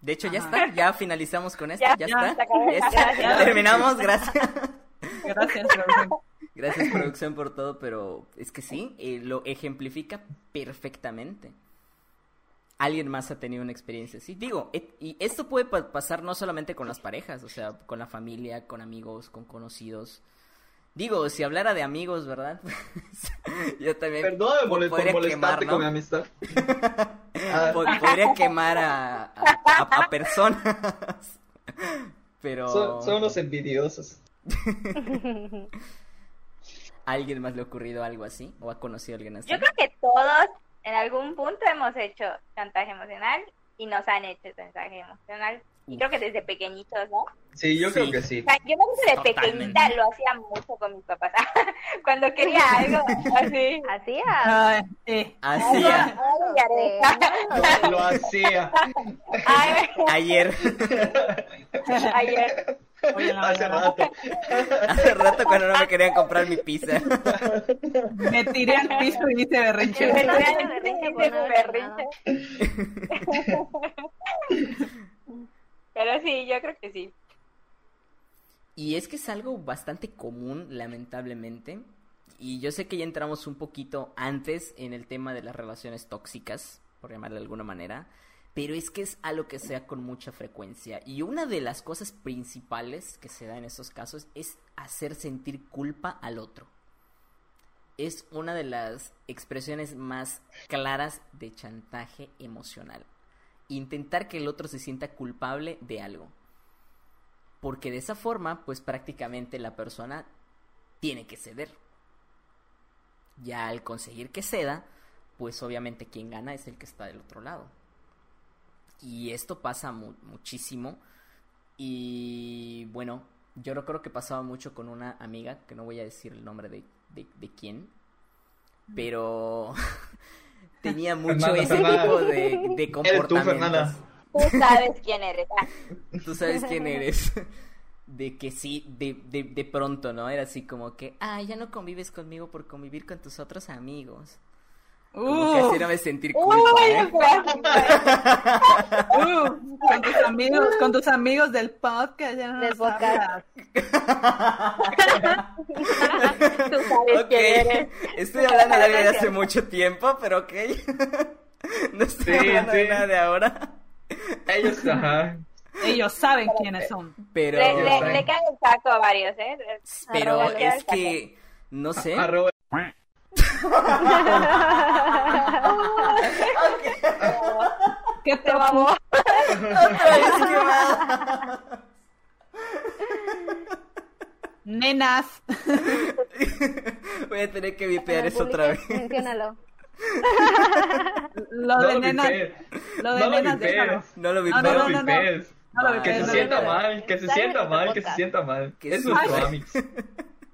De hecho, ya está, ya finalizamos con esto, Ya, ya, ya, está. Gracias. Terminamos, gracias. Gracias, producción. Gracias, producción, por todo, pero es que sí, eh, lo ejemplifica perfectamente. Alguien más ha tenido una experiencia así. Digo, et- y esto puede pa- pasar no solamente con las parejas, o sea, con la familia, con amigos, con conocidos. Digo, si hablara de amigos, ¿verdad? Yo también Perdóname por, por podría molestarte quemar, con mi amistad. Ah, Po- podría quemar a, a, a- a personas. Pero son, son unos envidiosos. ¿a alguien más le ha ocurrido algo así? ¿O ha conocido a alguien así? Yo creo que todos en algún punto hemos hecho chantaje emocional y nos han hecho chantaje emocional. Y creo que desde pequeñitos, ¿no? O Sí, yo Sí. creo que sí. sea, yo me acuerdo de Totalmente. pequeñita lo hacía mucho con mis papás. Cuando quería algo así. Hacía. Eh, Hacía. Lo, lo hacía. Ay, ayer, ayer. Hace rato. hace rato cuando no me querían comprar mi pizza. Me tiré al piso y hice berrinche. Me pues, no ese era berrinche. Pero sí, yo creo que sí. Y es que es algo bastante común, lamentablemente. Y yo sé que ya entramos un poquito antes en el tema de las relaciones tóxicas, por llamarle de alguna manera. Pero es que es algo que se da con mucha frecuencia. Y una de las cosas principales que se da en estos casos es hacer sentir culpa al otro. Es una de las expresiones más claras de chantaje emocional. Intentar que el otro se sienta culpable de algo. Porque de esa forma, pues prácticamente la persona tiene que ceder. Ya al conseguir que ceda, pues obviamente quien gana es el que está del otro lado. Y esto pasa mu- muchísimo. Y bueno, yo no creo que pasaba mucho con una amiga, que no voy a decir el nombre de, de, de quién, pero tenía mucho Fernanda, ese Fernanda. tipo de, de tú, comportamientos. Fernanda. Tú sabes quién eres. Ah, Tú sabes quién eres. De que sí, de, de, de pronto, ¿no? Era así como que, ah, ya no convives conmigo por convivir con tus otros amigos. Como que Uh, así no me sentir culpa, Uy, ¿eh? uh, con tus amigos, con tus amigos del podcast, ya no Del podcast. Ok, estoy hablando de de hace mucho tiempo, pero ok. No estoy Sí, hablando de sí. nada de ahora. Ellos, ajá. Ellos saben quiénes son. Pero, Le, le, le cae el saco a varios, ¿eh? pero Arroba, es que, no sé. Arroba. ¿Qué Te mamó. Otra vez. Nenas. Voy a tener que vipear eso otra vez. Menciónalo. Lo No de lo nenas. vipees. Lo de No lo nenas, vipees. déjalo. No lo No, vipeo. No no, lo no, no. vipees. No. Que vipees, se sienta vipees. mal, que se sienta en mal, que se sienta mal. Que Es Amix. Ha-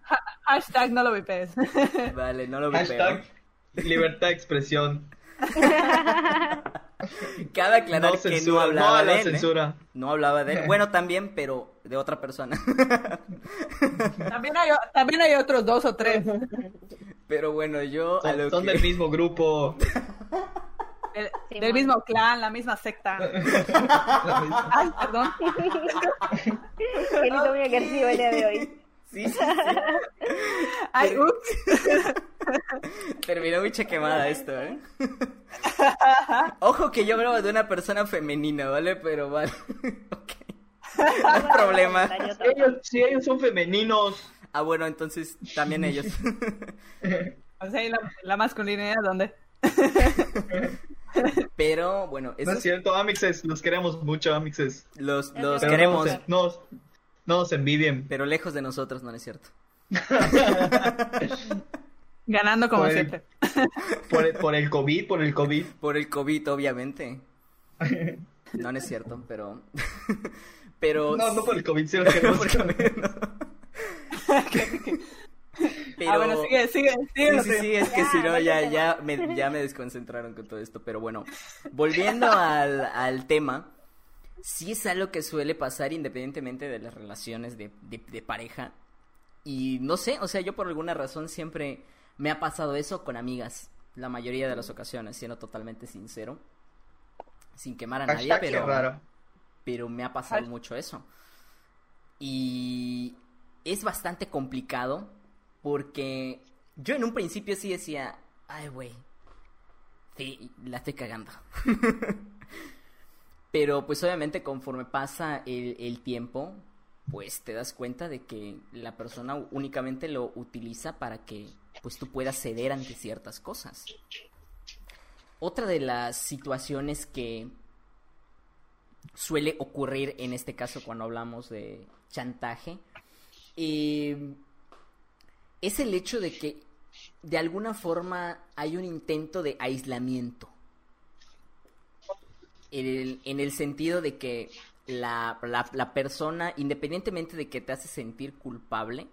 Hashtag no lo vipees. Vale, no lo vipeo. Hashtag libertad de expresión. Cabe aclarar No que no hablaba no a de la él. ¿eh? censura. No hablaba de él. Bueno, también, pero de otra persona. También hay, también hay otros dos o tres. pero bueno, yo a Son, lo son que... del mismo grupo. Del, Sí, del man. mismo clan, la misma secta. Ay, perdón. Él hizo muy agresivo el día de hoy. Sí, sí, sí. Ay, ups. Terminó muy quemada esto, ¿eh? Ojo que yo hablaba de una persona femenina, ¿vale? Pero vale. ok. No hay problema. Ellos, si ellos son femeninos. Ah, bueno, entonces también ellos. O sea, ¿y la, la masculinidad dónde? Pero bueno, No esos es cierto, Amixes, los queremos mucho, Amixes. los, los queremos, No, se- no, no nos envidien. pero lejos de nosotros, no es cierto. Ganando como Pues- siempre. Por el, por el COVID, por el COVID. Por el COVID, obviamente. No, no es cierto, pero... pero... No, no por el COVID, sí, lo No, por el no. Pero... Ah, bueno, sigue, sigue, sigue. Sí, sí, sí, es que si no, ya, ya, me, ya me desconcentraron con todo esto. Pero bueno, volviendo al, al tema, sí es algo que suele pasar independientemente de las relaciones de, de, de pareja. Y no sé, o sea, yo por alguna razón siempre me ha pasado eso con amigas. La mayoría de las ocasiones, siendo totalmente sincero. Sin quemar a nadie, pero raro. pero me ha pasado mucho eso. Y es bastante complicado porque yo en un principio sí decía, ay, güey, sí, la estoy cagando. pero pues obviamente conforme pasa el, tiempo, pues te das cuenta de que la persona únicamente lo utiliza para que pues tú puedas ceder ante ciertas cosas. Otra de las situaciones que suele ocurrir en este caso cuando hablamos de chantaje eh, es el hecho de que de alguna forma hay un intento de aislamiento en en el sentido de que la, la, persona, independientemente de que te hace sentir culpable,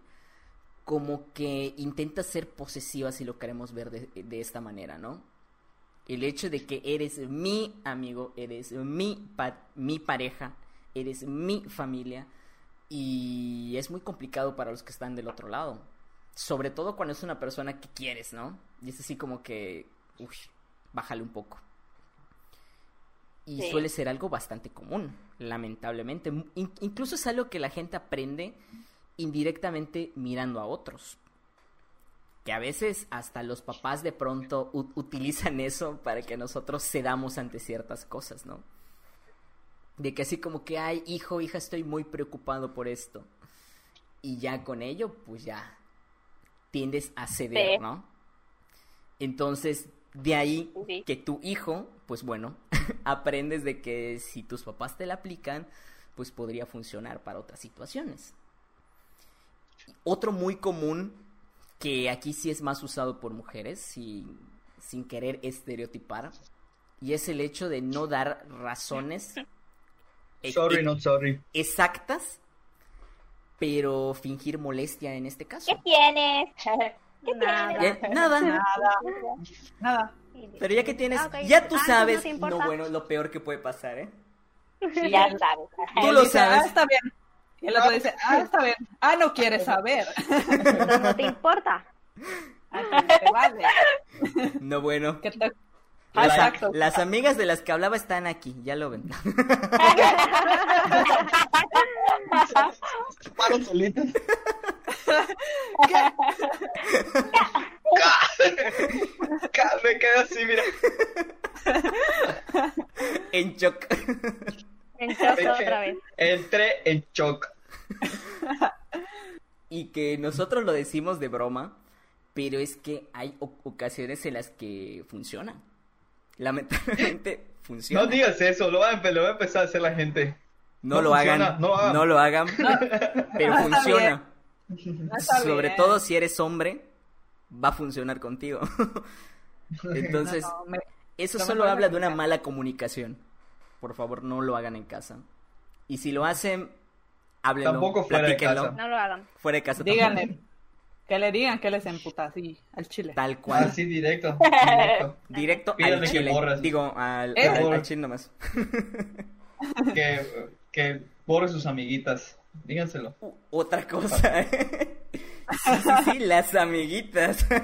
como que intenta ser posesiva si lo queremos ver de, de esta manera, ¿no? El hecho de que eres mi amigo, eres mi, mi pareja, eres mi familia y es muy complicado para los que están del otro lado. Sobre todo cuando es una persona que quieres, ¿no? Y es así como que, uy, bájale un poco. Y Sí. suele ser algo bastante común, lamentablemente. In- incluso es algo que la gente aprende indirectamente mirando a otros. Que a veces hasta los papás de pronto utilizan eso para que nosotros cedamos ante ciertas cosas, ¿no? De que así como que, ay, hijo, hija, estoy muy preocupado por esto. Y ya con ello, pues ya tiendes a ceder, Sí. ¿no? Entonces, de ahí Sí. que tu hijo, pues bueno, aprendes de que si tus papás te la aplican, pues podría funcionar para otras situaciones. Otro muy común, que aquí sí es más usado por mujeres, sin, sin querer estereotipar, y es el hecho de no dar razones e- Sorry, e- not sorry. exactas, pero fingir molestia en este caso. ¿Qué tienes? ¿Qué Nada. tienes? Nada, Nada, nada. Pero ya que tienes, Ah, ok. ya tú Ah, sabes, no bueno, lo peor que puede pasar, ¿eh? Ya sabes. Tú Él lo dice, sabes. Ah, está bien. Y el otro dice, ah, está bien. Ah, no quieres saber. No te importa. Así te vale. No bueno. Te- Exacto. las amigas de las que hablaba están aquí, ya lo ven. Solitas. Ca- Me quedé así, mira. en shock. En shock otra vez. Entré en shock. y que nosotros lo decimos de broma, pero es que hay ocasiones en las que funciona. Lamentablemente funciona. No digas eso, lo va, a, empe- lo va a empezar a hacer la gente. No no lo funciona, hagan, no lo hagan. no lo hagan, pero funciona. Sobre bien. todo si eres hombre, va a funcionar contigo. Entonces, No, me- eso lo solo habla de una mala comunicación. Por favor, no lo hagan en casa. Y si lo hacen, háblenlo, Tampoco fuera de platíquenlo. casa. No lo hagan. Fuera de casa. tampoco. díganle. Que le digan que les emputa así al chile. Tal cual. Así directo. directo. Directo al que chile. borras. Digo, al, al, al chile nomás. Que, que borre sus amiguitas. Díganselo. U- Otra cosa. ¿eh? Sí, sí, sí, las amiguitas.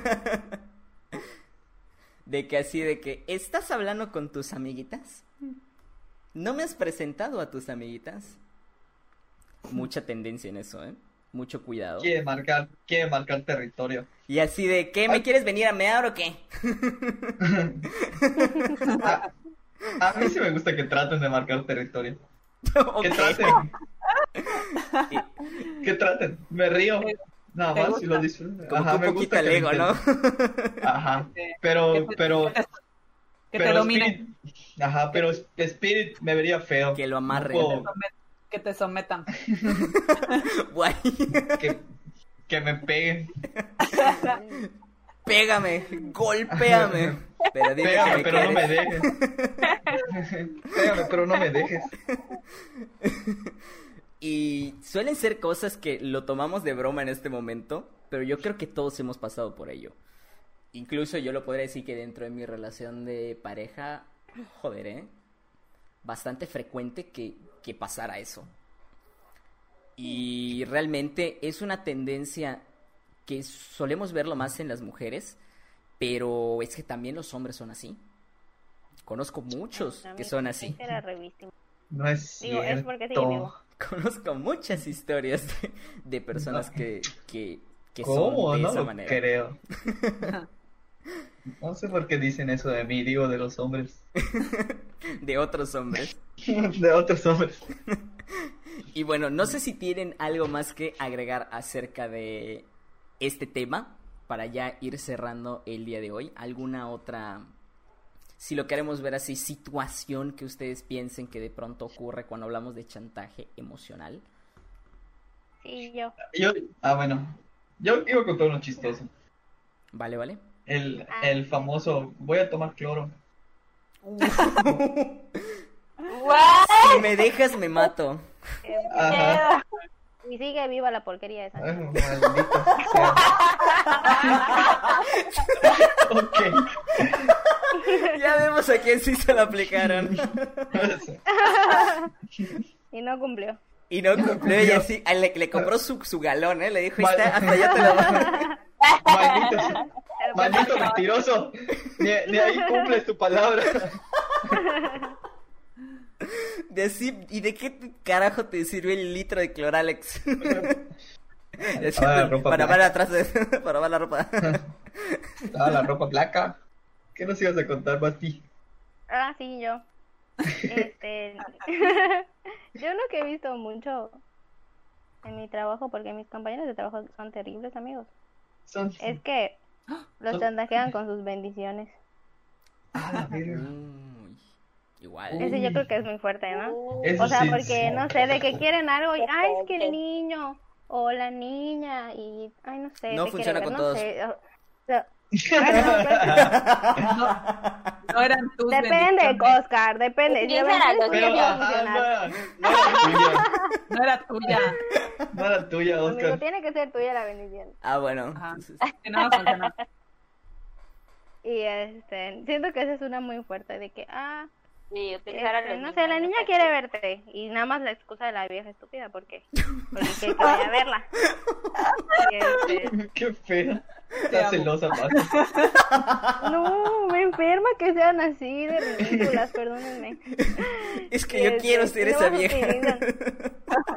De que así, de que, ¿estás hablando con tus amiguitas? ¿No me has presentado a tus amiguitas? Mucha tendencia en eso, ¿eh? Mucho cuidado. Quiere marcar, quiere marcar territorio. Y así de, ¿qué? ¿Me Ay. quieres venir a mear o qué? A, a mí sí me gusta que traten de marcar territorio. Que traten. Que traten. Me río. Nada ¿Te más si gusta? lo disfruto. Como Ajá, que me un poquito gusta el que me ego, ¿no? Ajá. Pero, Que te- pero, que te, que pero domine, Spirit, ajá, pero Spirit me vería feo. Que lo amarre. No puedo- que te sometan. Guay. que, que me peguen. Pégame, golpéame. Pero dime que Pégame, me pero no me quieres. dejes. Pégame, pero no me dejes. Y suelen ser cosas que lo tomamos de broma en este momento, pero yo creo que todos hemos pasado por ello. Incluso yo lo podría decir que dentro de mi relación de pareja, joder, ¿eh? Bastante frecuente que, que pasara eso. Y realmente es una tendencia que solemos verlo más en las mujeres, pero es que también los hombres son así. Conozco muchos que son así. No es Digo, cierto. es porque sigue vivo. Conozco muchas historias de, de personas que, que, que ¿Cómo? son de No esa lo manera. creo. No sé por qué dicen eso de mí, digo de los hombres. De otros hombres. De otros hombres. Y bueno, no sé si tienen algo más que agregar acerca de este tema para ya ir cerrando el día de hoy. ¿Alguna otra, si lo queremos ver así, situación que ustedes piensen que de pronto ocurre cuando hablamos de chantaje emocional? Sí, yo. Yo, ah, bueno. Yo iba a contar uno chistoso. ¿Vale, vale? El, Ah. el famoso, voy a tomar cloro. ¿What? Si me dejas, me mato. Ajá. Y sigue viva la porquería esa. Ay, maldito sea. Ok. Ya vemos a quién sí se lo aplicaron. Y no cumplió. Y no cumplió y así, le, le compró su, su galón, ¿eh? Le dijo, Mal- "Está, hasta ya te lo doy". Maldito, maldito mentiroso. Ni, ni ahí cumples tu palabra. De así, ¿y de qué carajo te sirvió el litro de Cloralex? Y así, Ah, la ropa para blanca. ver atrás, de- para ver la ropa. Ah, la ropa blanca. ¿Qué nos ibas a contar, Basti? Ah, sí, yo. Este, yo lo que he visto mucho en mi trabajo, porque mis compañeros de trabajo son terribles amigos, Son... es que los chantajean con sus bendiciones. Ah, igual. Ese yo creo que es muy fuerte, ¿no? Eso O sea, sí, porque sí. no sé, de que quieren algo y, ay, es que el niño o la niña y, ay, no sé. No te funciona quiere con ver, no todos. sé, o- o sea, no, No, eran tus pues, depende. Oscar, depende. Si Utiliza de las verdad dos es que Pero, sí va a ajá, no era, no era tuya. No era tuya. No era tuya, Amigo, Oscar. tiene que ser tuya la bendición. Ah, bueno. Que no. Y este, siento que esa es una muy fuerte de que, ah, Sí, este, no sé, la niña quiere verte y nada más la excusa de la vieja estúpida, ¿por qué? Porque quiere que vaya a verla. Este, Qué fea. Está celosa, Basti. no, me enferma que sean así de ridículas, perdónenme. Es que yo Este, quiero ser y esa vieja.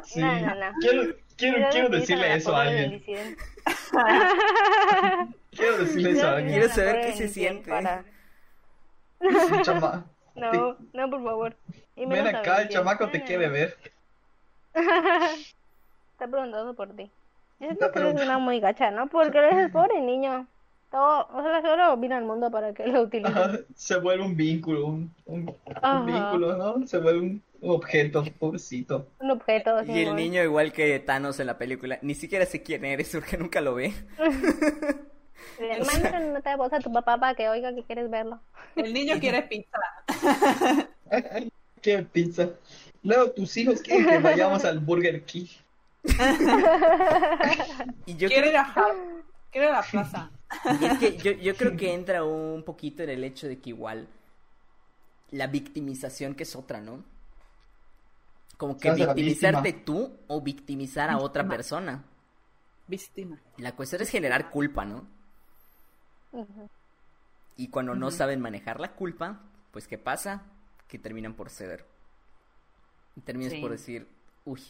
Sí. No, no, no. Quiero, quiero, quiero decirle eso a alguien. Quiero decirle eso a alguien. Quiero saber qué se siente. chama. No, no, por favor. Y Ven acá, el chamaco te quiere ver. Está preguntando por ti. Yo Está que eres preguntando. una muy gacha, ¿no? Porque eres el pobre niño. Todo, o sea, solo vino al mundo para que lo utilice. Ajá, Se vuelve un vínculo, un, un, un vínculo, ¿no? Se vuelve un, objeto, pobrecito. Un objeto. Y el niño, igual que Thanos en la película, ni siquiera sé quién eres porque nunca lo ve. Le mandas una nota de voz a tu papá para que oiga que quieres verlo. El niño quiere pizza. Qué pizza. Luego tus hijos quieren que vayamos al Burger King. Y yo ir a. Quiero ir a la plaza. Y es que yo, yo creo que entra un poquito en el hecho de que igual la victimización que es otra, ¿no? Como que victimizarte tú o victimizar a otra Víctima. persona. Víctima. La cuestión es generar culpa, ¿no? Y cuando no saben manejar la culpa, pues ¿qué pasa? Que terminan por ceder. Y terminas Sí. por decir, uy,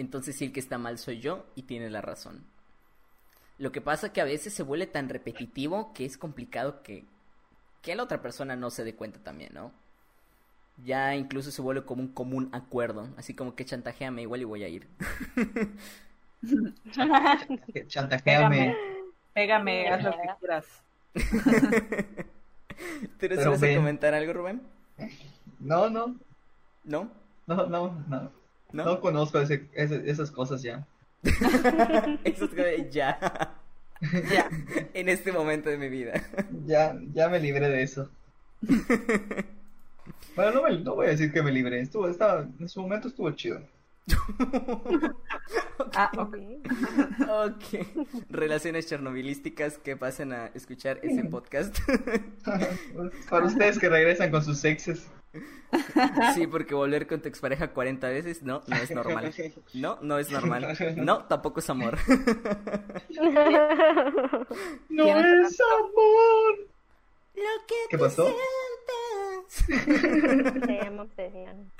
entonces sí el que está mal soy yo y tiene la razón. Lo que pasa que a veces se vuelve tan repetitivo que es complicado que, que la otra persona no se dé cuenta también, ¿no? Ya incluso se vuelve como un común acuerdo, así como que chantajeame igual y voy a ir. Chantajeame. Pégame, haz lo que quieras. ¿Pero si Pero vas a ven. comentar algo, Rubén? No, no, ¿No? no, no, no. ¿No? No conozco ese- ese- esas cosas ya. Eso es que ya. Ya. en este momento de mi vida. Ya, ya me libré de eso. Bueno, no, me- no voy a decir que me libré. Estuvo, estaba, en su momento estuvo chido. Ah, ok. ok. Relaciones chernobilísticas que pasen a escuchar ese podcast. Para ustedes que regresan con sus exes. Sí, porque volver con tu expareja 40 veces, no, no es normal. No, no es normal. No, tampoco es amor. No es amor. Lo que ¿Qué pasó? sientes. Se llama obsesión.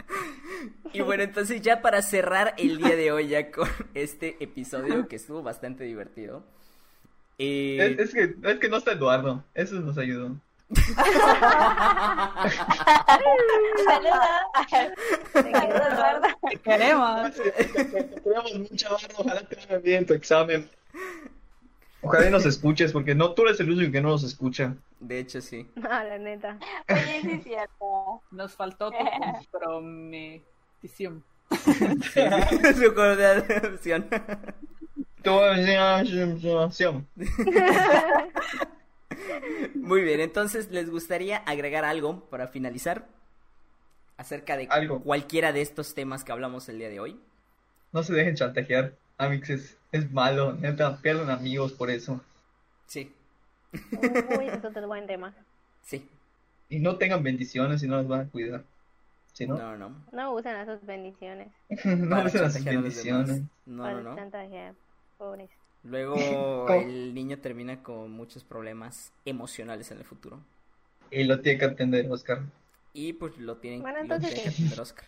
Y bueno, entonces ya para cerrar el día de hoy ya con este episodio que estuvo bastante divertido. eh, Es, es que, es que no está Eduardo. Eso nos ayudó. Saludos. Eduardo. Te queremos. Tenemos mucha barra. Ojalá te vaya bien tu examen. Ojalá y nos escuches, porque no tú eres el único que no nos escucha. De hecho, sí. No, la neta. Oye, sí es cierto. Nos faltó tu comprometición. Su coordinación. Tu información. Muy bien, entonces, ¿les gustaría agregar algo para finalizar? Acerca de Algo. cualquiera de estos temas que hablamos el día de hoy. No se dejen chantajear. Amix es, es malo. Neta, pierden amigos por eso. Sí, Uy, eso es otro buen tema. sí. Y no tengan bendiciones y no las van a cuidar. No, No, no. No usen las sus bendiciones no, usen las bendiciones. No, no, no. chantajear. Luego el niño termina con muchos problemas emocionales en el futuro. Y lo tiene que atender, Oscar. Y pues lo tienen, Bueno, lo entonces tiene que atender Oscar.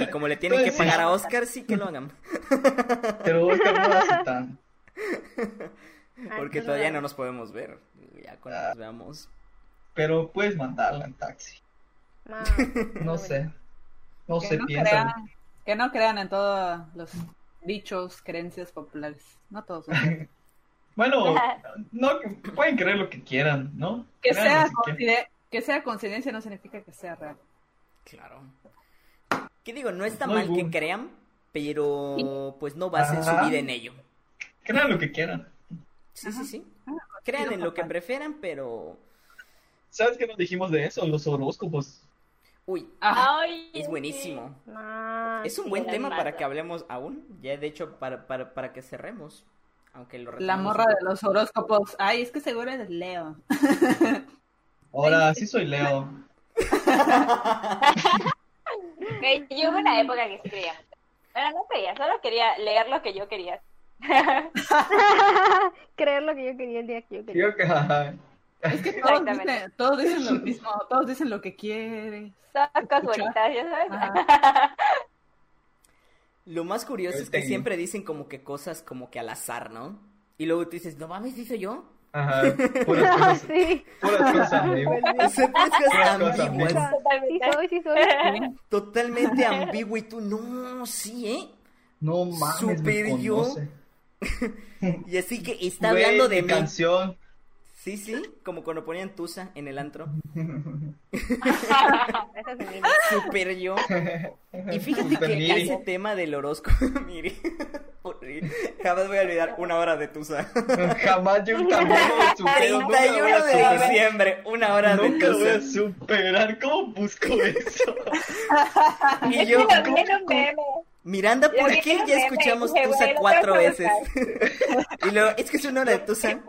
Y como le tienen que sí. pagar a Oscar, sí que lo hagan. Pero Oscar no lo hace tan. Ah, Porque todavía no. no nos podemos ver. Ya cuando Ah. nos veamos. Pero puedes mandarla en taxi. No, No sé. No Que se no, piensa. crean, que no crean en todos los dichos, creencias populares. No todos. son. Bueno, no, pueden creer lo que quieran, ¿no? Que Crean sea, que sea coincidencia no significa que sea real. Claro. ¿Qué digo? No está Muy mal que crean, pero pues no basen su vida en ello. Crean lo que quieran. Sí, sí, sí. Crean en lo que prefieran, pero... ¿Sabes qué nos dijimos de eso? Los horóscopos. Uy, Ah, Ay, es buenísimo. No, Es un sí, buen tema para que hablemos aún. Ya, de hecho, para, para, para que cerremos. Aunque lo la morra de los horóscopos. Ay, es que seguro eres Leo. Ahora sí soy Leo. Yo hubo una época que sí creía. Pero no creía, solo quería leer lo que yo quería. Creer lo que yo quería el día que yo quería. Es que todos dicen, todos dicen lo mismo, todos dicen lo que quieres. Todas bonitas, ya sabes. Ajá. Lo más curioso es que Ahorita- siempre dicen como que cosas como que al azar, ¿no? Y luego tú dices, no mames, ¿hice yo? Ajá. Puras cosas, sí. puras cosas ambiguas. Cosas. Sí Totalmente. soy, sí soy. Totalmente ambiguo y tú, no, sí, ¿eh? No mames, me Super yo. Y así que está Güey, hablando de mi mí. canción. Sí, sí, como cuando ponían Tusa en el antro. Super yo. Y fíjate Super que Miri. ese tema del horóscopo, mire, horrible. jamás voy a olvidar una hora de Tusa. Jamás yo tampoco lo supero. Nunca lo voy a 31 de diciembre, una hora de Nunca lo voy a Tusa. superar. ¿Cómo busco eso? Y yo, Lo vi en un meme. Miranda, ¿por vi ya escuchamos dije, Tusa bueno, cuatro veces? y luego, es que es una hora de Tusa.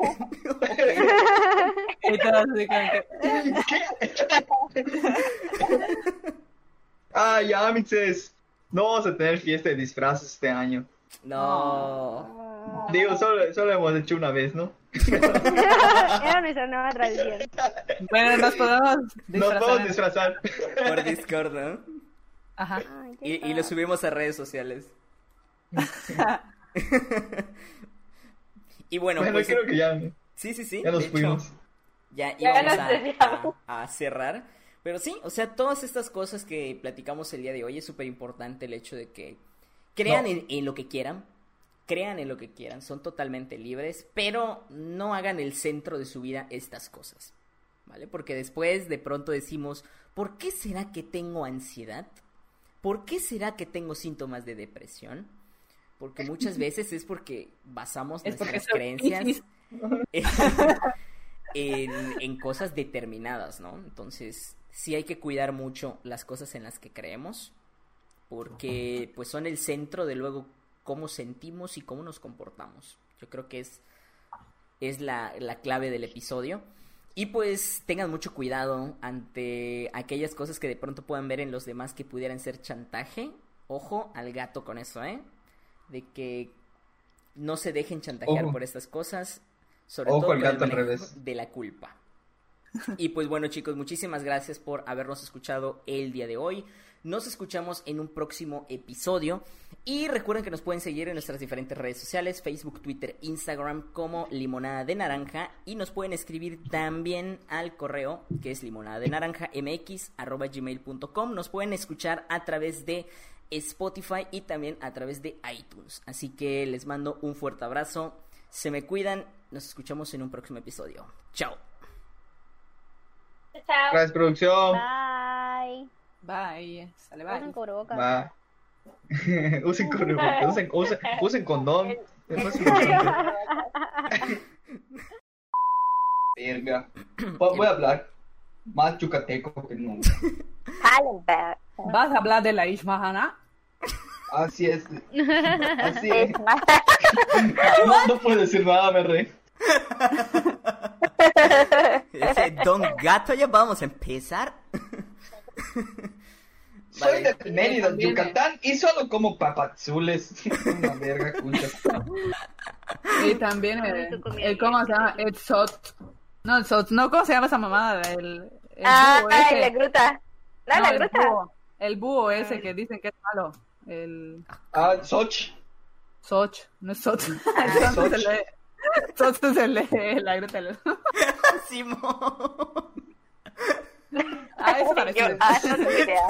Ah, ya, mixes. No vamos a tener fiesta de disfraces este año. No. Digo, solo, solo hemos hecho una vez, ¿no? Era nuestra nueva tradición. Bueno, nos podemos Nos podemos disfrazar. disfrazar. Por Discord, ¿no? Ajá. Ay, Y, y lo subimos a redes sociales. y bueno, Bueno, pues, creo que ya, sí, sí, sí. ya hecho, fuimos. ya Ya íbamos a, desviamos. a- a cerrar. Pero sí, o sea, todas estas cosas que platicamos el día de hoy es súper importante el hecho de que crean No. en, en lo que quieran, crean en lo que quieran, son totalmente libres, pero no hagan el centro de su vida estas cosas, ¿vale? Porque después de pronto decimos, ¿por qué será que tengo ansiedad? ¿Por qué será que tengo síntomas de depresión? Porque muchas veces es porque basamos Es nuestras creencias en, en cosas determinadas, ¿no? Entonces, sí hay que cuidar mucho las cosas en las que creemos, porque pues son el centro de luego cómo sentimos y cómo nos comportamos. Yo creo que es, es la, la clave del episodio. Y pues tengan mucho cuidado ante aquellas cosas que de pronto puedan ver en los demás que pudieran ser chantaje. Ojo al gato con eso, ¿eh? De que no se dejen chantajear Ojo. por estas cosas. Sobre Ojo todo al por el gato al revés. de la culpa. Y pues bueno chicos, muchísimas gracias por habernos escuchado el día de hoy. Nos escuchamos en un próximo episodio. Y recuerden que nos pueden seguir en nuestras diferentes redes sociales, Facebook, Twitter, Instagram como Limonada de Naranja. Y nos pueden escribir también al correo que es limonada de naranja mx arroba gmail.com. Nos pueden escuchar a través de Spotify y también a través de iTunes. Así que les mando un fuerte abrazo. Se me cuidan. Nos escuchamos en un próximo episodio. Chao. Chao. Gracias, producción. Bye. Bye. Sale, Usen bye. cubrebocas. Va. usen cubrebocas, usen, usen, usen condón. Es más importante. Verga. Voy a hablar más yucateco que nunca. ¿Vas a hablar de la Ishmahana? Así es. Así es. No, no puedo decir nada, me re. Ese Don Gato, ya vamos a empezar. Soy Vale. de Mérida, También, Yucatán, y solo como papazules. Una verga, cucha. Y también el, tu comida el- ¿cómo se llama? El Sot. No, el Sot, no, ¿cómo se llama esa mamada? El, el Ah, búho ay, la gruta. No, No, la el gruta. búho. El búho ese que dicen que es malo. El Ah, Soch. Soch, no es Sot. Ah, El Sot Soch. es el de- Sot es el de la gruta. Simón. Ah, eso parece. Yo- ah, no tengo idea.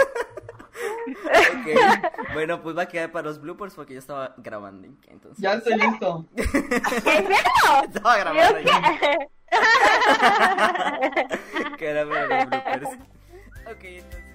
Ok. Bueno, pues va a quedar para los bloopers porque yo estaba grabando. Entonces, Ya estoy listo. ¿En serio? estaba grabando. ¿Yo ya. qué? Que era para los bloopers. Ok, entonces.